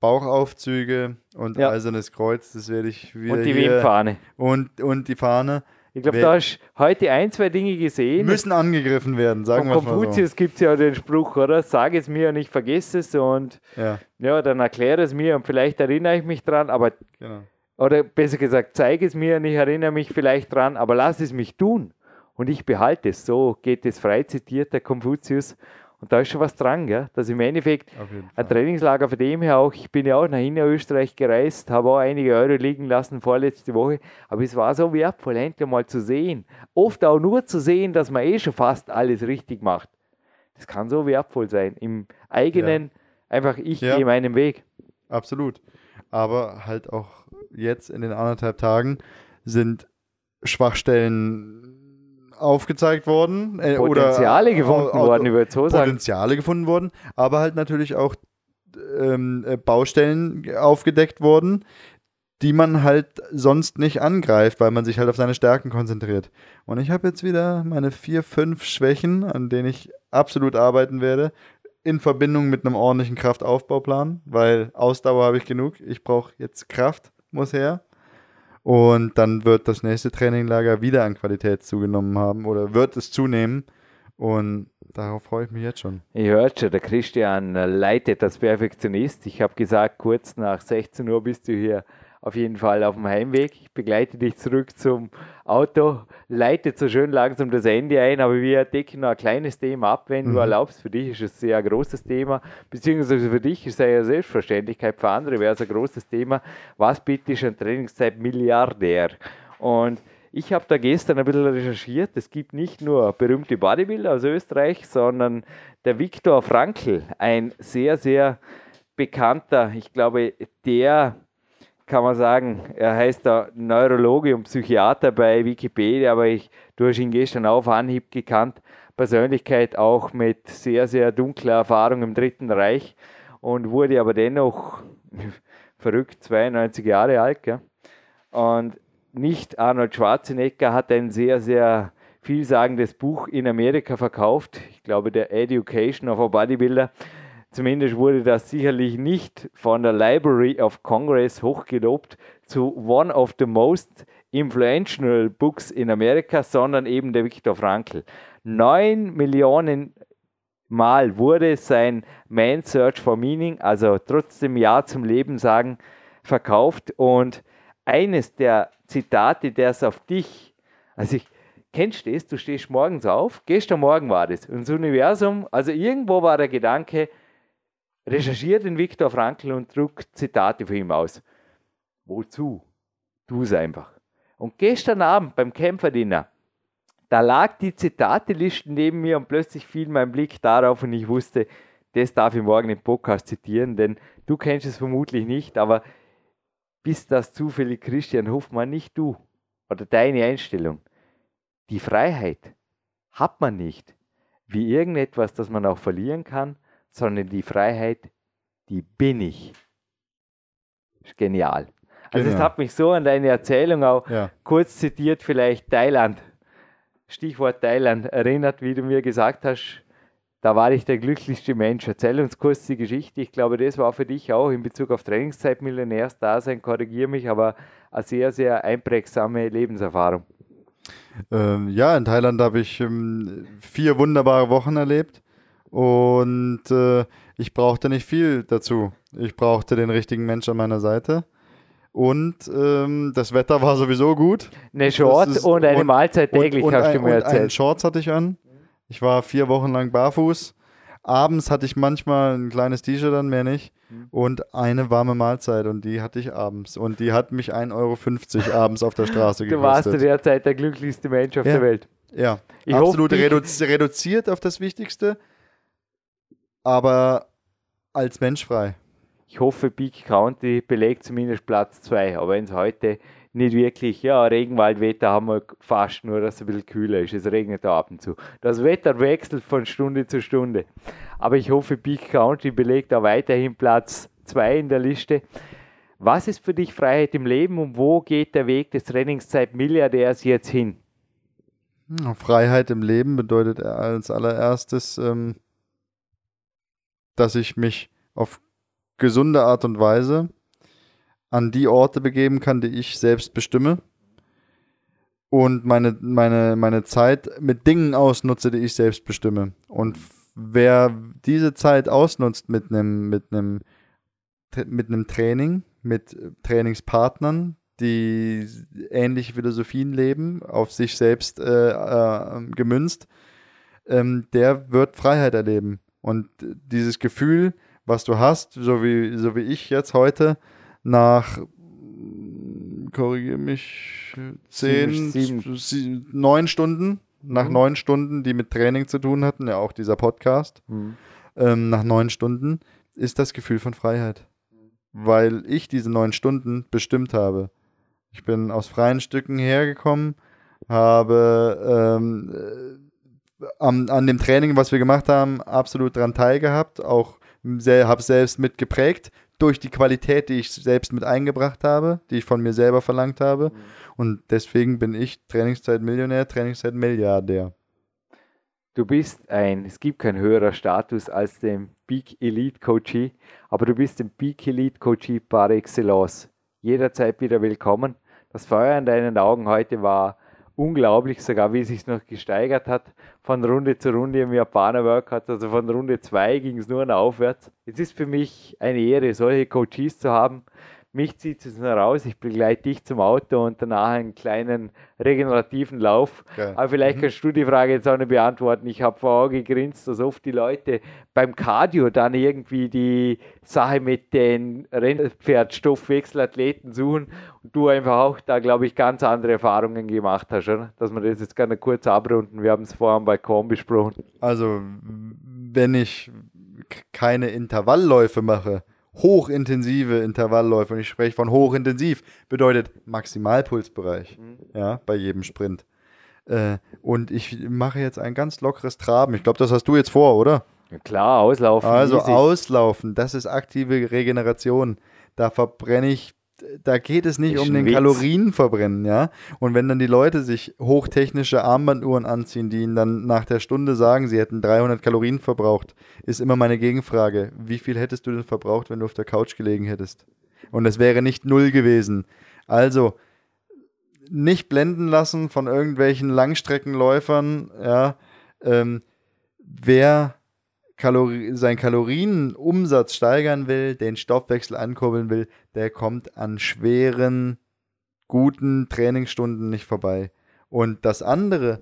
Bauchaufzüge und Ja. Eisernes Kreuz, das werde ich wieder Und die Windfahne. Und, und die Fahne Ich glaube, da hast heute ein, zwei Dinge gesehen. müssen angegriffen werden, sagen wir mal so. Konfuzius gibt es ja den Spruch, oder? Sag es mir und ich vergesse es und Ja, ja, dann erkläre es mir und vielleicht erinnere ich mich dran, aber genau. Oder besser gesagt, zeige es mir und ich erinnere mich vielleicht dran, aber lass es mich tun und ich behalte es. So geht es frei zitiert, der Konfuzius. Und da ist schon was dran, gell? dass im Endeffekt ein. Trainingslager von dem her auch, ich bin ja auch nach Innerösterreich gereist, habe auch einige Euro liegen lassen vorletzte Woche, aber es war so wertvoll, endlich mal zu sehen. Oft auch nur zu sehen, dass man eh schon fast alles richtig macht. Das kann so wertvoll sein. Im eigenen, einfach ich Ja. gehe meinen Weg. Absolut. Aber halt auch jetzt in den anderthalb Tagen sind Schwachstellen aufgezeigt worden. Äh, Potenziale oder, gefunden au- worden, würde so sagen. Potenziale gefunden worden, aber halt natürlich auch ähm, äh, Baustellen aufgedeckt worden, die man halt sonst nicht angreift, weil man sich halt auf seine Stärken konzentriert. Und ich habe jetzt wieder meine vier, fünf Schwächen, an denen ich absolut arbeiten werde, in Verbindung mit einem ordentlichen Kraftaufbauplan, weil Ausdauer habe ich genug. Ich brauche jetzt Kraft, muss her. Und dann wird das nächste Traininglager wieder an Qualität zugenommen haben oder wird es zunehmen. Und darauf freue ich mich jetzt schon. Ihr hört schon, der Christian leitet als Perfektionist. Ich habe gesagt, kurz nach 16 Uhr bist du hier auf jeden Fall auf dem Heimweg. Ich begleite dich zurück zum Auto, leite so schön langsam das Ende ein, aber wir decken noch ein kleines Thema ab, wenn mhm. du erlaubst. Für dich ist es sehr ein großes Thema, beziehungsweise für dich ist es ja Selbstverständlichkeit, für andere wäre es ein großes Thema. Was bitte ist ein Trainingszeit Milliardär? Und ich habe da gestern ein bisschen recherchiert. Es gibt nicht nur berühmte Bodybuilder aus Österreich, sondern der Viktor Frankl, ein sehr, sehr bekannter, ich glaube, der kann man sagen, er heißt da Neurologe und Psychiater bei Wikipedia, aber ich, du hast ihn gestern auf Anhieb gekannt. Persönlichkeit auch mit sehr, sehr dunkler Erfahrung im Dritten Reich und wurde aber dennoch verrückt 92 Jahre alt. Gell? Und nicht Arnold Schwarzenegger hat ein sehr, sehr vielsagendes Buch in Amerika verkauft. Ich glaube, der Education of a Bodybuilder. Zumindest wurde das sicherlich nicht von der Library of Congress hochgelobt zu one of the most influential books in Amerika, sondern eben der Viktor Frankl. Neun Millionen Mal wurde sein Man Search for Meaning, also trotzdem Ja zum Leben sagen, verkauft und eines der Zitate, der es auf dich, also ich, kennst du das? Du stehst morgens auf, gestern Morgen war das, und das Universum, also irgendwo war der Gedanke, recherchiere den Viktor Frankl und druck Zitate von ihm aus. Wozu? Tu es einfach. Und gestern Abend beim Kämpferdiener, da lag die Zitateliste neben mir und plötzlich fiel mein Blick darauf und ich wusste, das darf ich morgen im Podcast zitieren, denn du kennst es vermutlich nicht, aber bist das zufällig Christian Hofmann, nicht du oder deine Einstellung. Die Freiheit hat man nicht wie irgendetwas, das man auch verlieren kann, sondern die Freiheit, die bin ich. Ist genial. Also es hat mich so an deine Erzählung auch ja. kurz zitiert, vielleicht Thailand. Stichwort Thailand erinnert, wie du mir gesagt hast, da war ich der glücklichste Mensch. Erzähl uns kurz die Geschichte. Ich glaube, das war für dich auch in Bezug auf Trainingszeit Millionärs-Dasein, korrigiere mich, aber eine sehr, sehr einprägsame Lebenserfahrung. Ähm, ja, in Thailand habe ich ähm, vier wunderbare Wochen erlebt und äh, ich brauchte nicht viel dazu. Ich brauchte den richtigen Mensch an meiner Seite. Und ähm, das Wetter war sowieso gut. Eine Short ist, und eine und, Mahlzeit täglich, und, und hast du mir erzählt. Einen Shorts hatte ich an. Ich war vier Wochen lang barfuß. Abends hatte ich manchmal ein kleines T-Shirt an, mehr nicht. Mhm. Und eine warme Mahlzeit und die hatte ich abends. Und die hat mich 1,50 Euro abends auf der Straße gekostet. Du warst zu der Zeit der glücklichste Mensch auf ja. der Welt. Ja, ich absolut reduzi reduziert auf das Wichtigste, aber als Mensch frei. Ich hoffe, Peak County belegt zumindest Platz 2. Aber wenn es heute nicht wirklich, ja, Regenwaldwetter haben wir fast, nur dass es ein bisschen kühler ist. Es regnet da ab und zu. Das Wetter wechselt von Stunde zu Stunde. Aber ich hoffe, Peak County belegt da weiterhin Platz 2 in der Liste. Was ist für dich Freiheit im Leben und wo geht der Weg des Trainingszeit-Milliardärs jetzt hin? Freiheit im Leben bedeutet als allererstes, ähm, dass ich mich auf gesunde Art und Weise an die Orte begeben kann, die ich selbst bestimme und meine, meine, meine Zeit mit Dingen ausnutze, die ich selbst bestimme. Und wer diese Zeit ausnutzt mit einem mit einem mit einem Training, mit Trainingspartnern, die ähnliche Philosophien leben, auf sich selbst äh, äh, gemünzt, ähm, der wird Freiheit erleben. Und dieses Gefühl, was du hast, so wie, so wie ich jetzt heute, nach, korrigiere mich, zehn, sieben, sieben. neun Stunden, nach mhm. neun Stunden, die mit Training zu tun hatten, ja auch dieser Podcast, mhm. ähm, nach neun Stunden, ist das Gefühl von Freiheit. Weil ich diese neun Stunden bestimmt habe. Ich bin aus freien Stücken hergekommen, habe ähm, äh, an, an dem Training, was wir gemacht haben, absolut dran teilgehabt, auch habe selbst mitgeprägt durch die Qualität, die ich selbst mit eingebracht habe, die ich von mir selber verlangt habe. Mhm. Und deswegen bin ich Trainingszeit-Millionär, Trainingszeit-Milliardär. Du bist ein, es gibt keinen höherer Status als den Peak Elite Coachee, aber du bist ein Peak Elite Coachee par excellence. Jederzeit wieder willkommen. Das Feuer in deinen Augen heute war unglaublich, sogar wie es sich noch gesteigert hat, von Runde zu Runde im Japaner Workout, also von Runde 2 ging es nur noch aufwärts. Es ist für mich eine Ehre, solche Coaches zu haben, mich zieht es nur raus, ich begleite dich zum Auto und danach einen kleinen regenerativen Lauf. Geil. Aber vielleicht mhm. kannst du die Frage jetzt auch nicht beantworten. Ich habe vorher gegrinst, dass oft die Leute beim Cardio dann irgendwie die Sache mit den Rennpferdstoffwechselathleten suchen und du einfach auch da, glaube ich, ganz andere Erfahrungen gemacht hast, oder? Dass wir das jetzt gerne kurz abrunden. Wir haben es vorher am Balkon besprochen. Also, wenn ich keine Intervallläufe mache, hochintensive Intervallläufe, und ich spreche von hochintensiv, bedeutet Maximalpulsbereich, mhm. ja, bei jedem Sprint. Äh, und ich mache jetzt ein ganz lockeres Traben. Ich glaube, das hast du jetzt vor, oder? Ja, klar, auslaufen. Also easy. auslaufen, das ist aktive Regeneration. Da verbrenne ich da geht es nicht um den Witz. Kalorienverbrennen, ja. Und wenn dann die Leute sich hochtechnische Armbanduhren anziehen, die ihnen dann nach der Stunde sagen, sie hätten 300 Kalorien verbraucht, ist immer meine Gegenfrage. Wie viel hättest du denn verbraucht, wenn du auf der Couch gelegen hättest? Und es wäre nicht null gewesen. Also, nicht blenden lassen von irgendwelchen Langstreckenläufern, ja. Ähm, wer Kalori seinen Kalorienumsatz steigern will, den Stoffwechsel ankurbeln will, der kommt an schweren, guten Trainingsstunden nicht vorbei. Und das andere,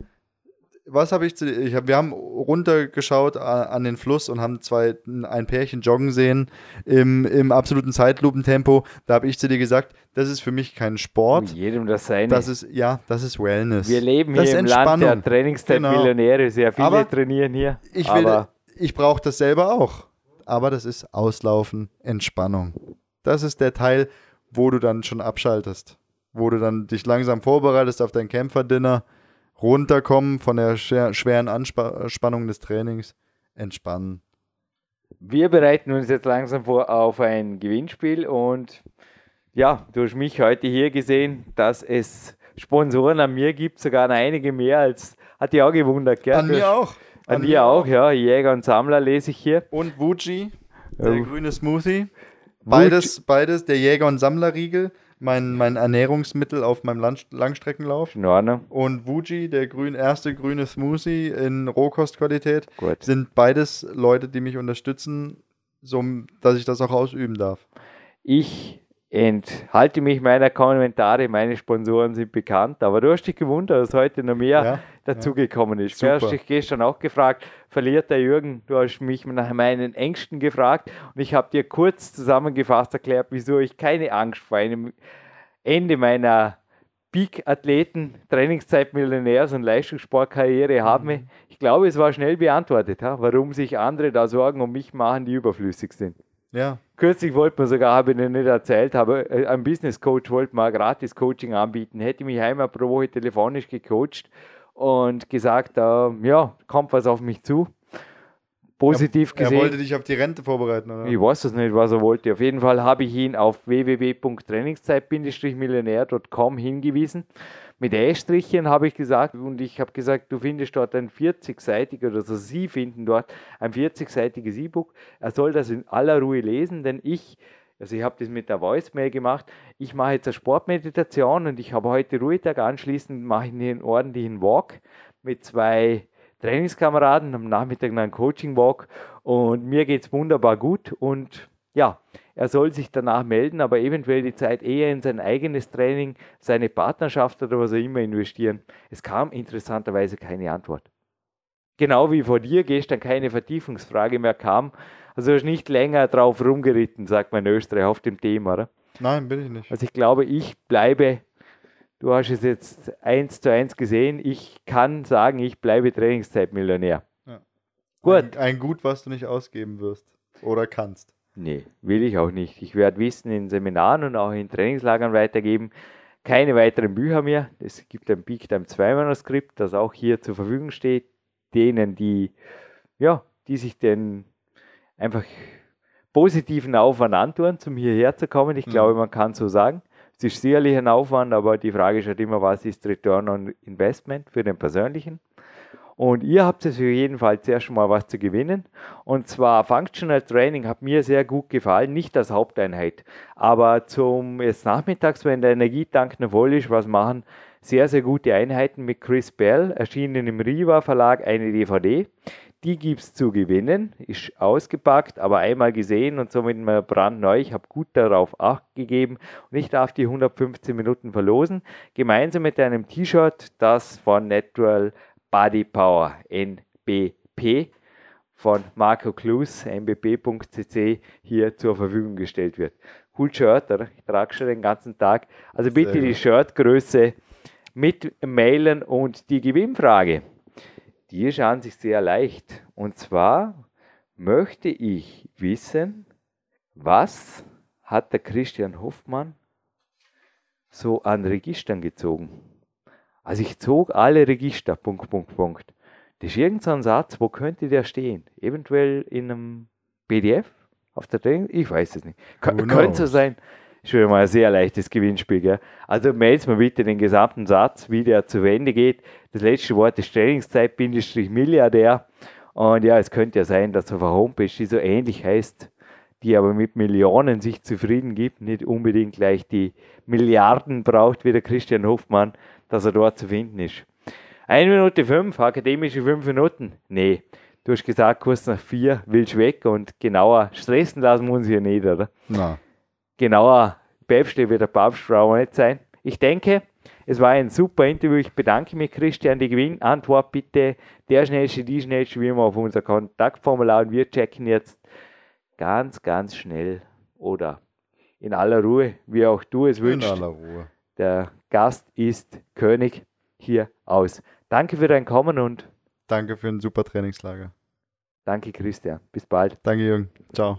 was habe ich zu ich hab, wir haben runtergeschaut an den Fluss und haben zwei ein Pärchen joggen sehen im, im absoluten Zeitlupentempo. Da habe ich zu dir gesagt, das ist für mich kein Sport. jedem das seine. Das ist ja, das ist Wellness. Wir leben das hier im Land der Trainingszeitmillionäre. Genau. Sehr viele Aber trainieren hier. Ich will, ich brauche das selber auch. Aber das ist Auslaufen, Entspannung. Das ist der Teil, wo du dann schon abschaltest. Wo du dann dich langsam vorbereitest auf dein Kämpferdinner, runterkommen von der schweren Anspannung des Trainings, entspannen. Wir bereiten uns jetzt langsam vor auf ein Gewinnspiel und ja, du hast mich heute hier gesehen, dass es Sponsoren an mir gibt, sogar einige mehr als hat dich auch gewundert, gell? An mir auch. An dir auch, ja. Jäger und Sammler lese ich hier. Und Wuji, der oh. grüne Smoothie. Beides, beides, der Jäger- und Sammlerriegel, mein, mein Ernährungsmittel auf meinem Lang Langstreckenlauf. In Ordnung. Und Wuji, der grün, erste grüne Smoothie in Rohkostqualität, Gut. sind beides Leute, die mich unterstützen, so dass ich das auch ausüben darf. Ich enthalte mich meiner Kommentare, meine Sponsoren sind bekannt, aber du hast dich gewundert, dass heute noch mehr ja, dazugekommen ist. Super. Du hast dich gestern auch gefragt, verliert der Jürgen? Du hast mich nach meinen Ängsten gefragt und ich habe dir kurz zusammengefasst erklärt, wieso ich keine Angst vor einem Ende meiner Peak-Athleten, Trainingszeit Millionärs- und Leistungssportkarriere habe. Mhm. Ich glaube, es war schnell beantwortet, warum sich andere da Sorgen um mich machen, die überflüssig sind. Ja. Kürzlich wollte man sogar, habe ich Ihnen nicht erzählt, aber äh, ein Business Coach wollte mal gratis Coaching anbieten, hätte mich einmal pro Woche telefonisch gecoacht und gesagt, äh, ja, kommt was auf mich zu. Positiv er, gesehen. Er wollte dich auf die Rente vorbereiten, oder? Ich weiß es nicht, was er wollte. Auf jeden Fall habe ich ihn auf www.trainingszeit-millionär.com hingewiesen mit E-Strichen habe ich gesagt und ich habe gesagt, du findest dort ein 40-seitiges, also Sie finden dort ein 40-seitiges E-Book. Er soll das in aller Ruhe lesen, denn ich, also ich habe das mit der Voicemail gemacht, ich mache jetzt eine Sportmeditation und ich habe heute Ruhetag anschließend, mache ich einen ordentlichen Walk mit zwei Trainingskameraden, am Nachmittag einen Coaching-Walk und mir geht es wunderbar gut und ja, er soll sich danach melden, aber eventuell die Zeit eher in sein eigenes Training, seine Partnerschaft oder was auch immer investieren. Es kam interessanterweise keine Antwort. Genau wie vor dir gestern keine Vertiefungsfrage mehr kam. Also ist nicht länger drauf rumgeritten, sagt man in Österreich, auf dem Thema, oder? Nein, bin ich nicht. Also ich glaube, ich bleibe, du hast es jetzt eins zu eins gesehen, ich kann sagen, ich bleibe Trainingszeitmillionär. Ja. Gut. Ein, ein Gut, was du nicht ausgeben wirst oder kannst. Nee, will ich auch nicht. Ich werde Wissen in Seminaren und auch in Trainingslagern weitergeben. Keine weiteren Bücher mehr. Es gibt ein Big Time 2 Manuskript, das auch hier zur Verfügung steht. Denen, die, ja, die sich den einfach positiven Aufwand antun, zum hierher zu kommen. Ich mhm. glaube, man kann so sagen. Es ist sicherlich ein Aufwand, aber die Frage ist halt immer, was ist Return on Investment für den persönlichen? Und ihr habt es auf jeden Fall zuerst mal was zu gewinnen. Und zwar Functional Training hat mir sehr gut gefallen, nicht als Haupteinheit. Aber zum jetzt nachmittags, wenn der Energietank noch voll ist, was machen? sehr, sehr gute Einheiten mit Chris Bell, erschienen im Riva Verlag eine DVD. Die gibt es zu gewinnen, ist ausgepackt, aber einmal gesehen und somit mal brandneu. Ich habe gut darauf Acht gegeben und ich darf die 115 Minuten verlosen, gemeinsam mit einem T-Shirt, das von Natural Body Power NBP von Marco Klus, mbp.cc, hier zur Verfügung gestellt wird. Cool Shirt, oder? Ich trage schon den ganzen Tag. Also bitte die Shirtgröße mit mailen und die Gewinnfrage die ist an sich sehr leicht. Und zwar möchte ich wissen, was hat der Christian Hoffmann so an Registern gezogen? Also ich zog alle Register, Punkt, Punkt, Punkt. Das ist irgendein Satz, wo könnte der stehen? Eventuell in einem PDF auf der Ding? Ich weiß es nicht. könnte so sein schon mal ein sehr leichtes Gewinnspiel. Gell? Also meldet mir bitte den gesamten Satz, wie der zu Ende geht. Das letzte Wort ist Trainingszeit, Bindestrich Milliardär. Und ja, es könnte ja sein, dass auf einer Homepage, die so ähnlich heißt, die aber mit Millionen sich zufrieden gibt, nicht unbedingt gleich die Milliarden braucht wie der Christian Hofmann, dass er dort zu finden ist. 1 Minute 5, akademische 5 Minuten. Nee, du hast gesagt, kurz nach 4 willst du weg und genauer stressen lassen wir uns hier nicht, oder? Nein genauer Päpste wird der Papst brauchen nicht sein. Ich denke, es war ein super Interview. Ich bedanke mich, Christian. Die Gewinnantwort bitte der schnellste, die schnellste, wie immer auf unser Kontaktformular. Und wir checken jetzt ganz, ganz schnell oder in aller Ruhe, wie auch du es wünschst. In aller Ruhe. Der Gast ist König hier aus. Danke für dein Kommen und danke für ein super Trainingslager. Danke, Christian. Bis bald. Danke, Jürgen. Ciao.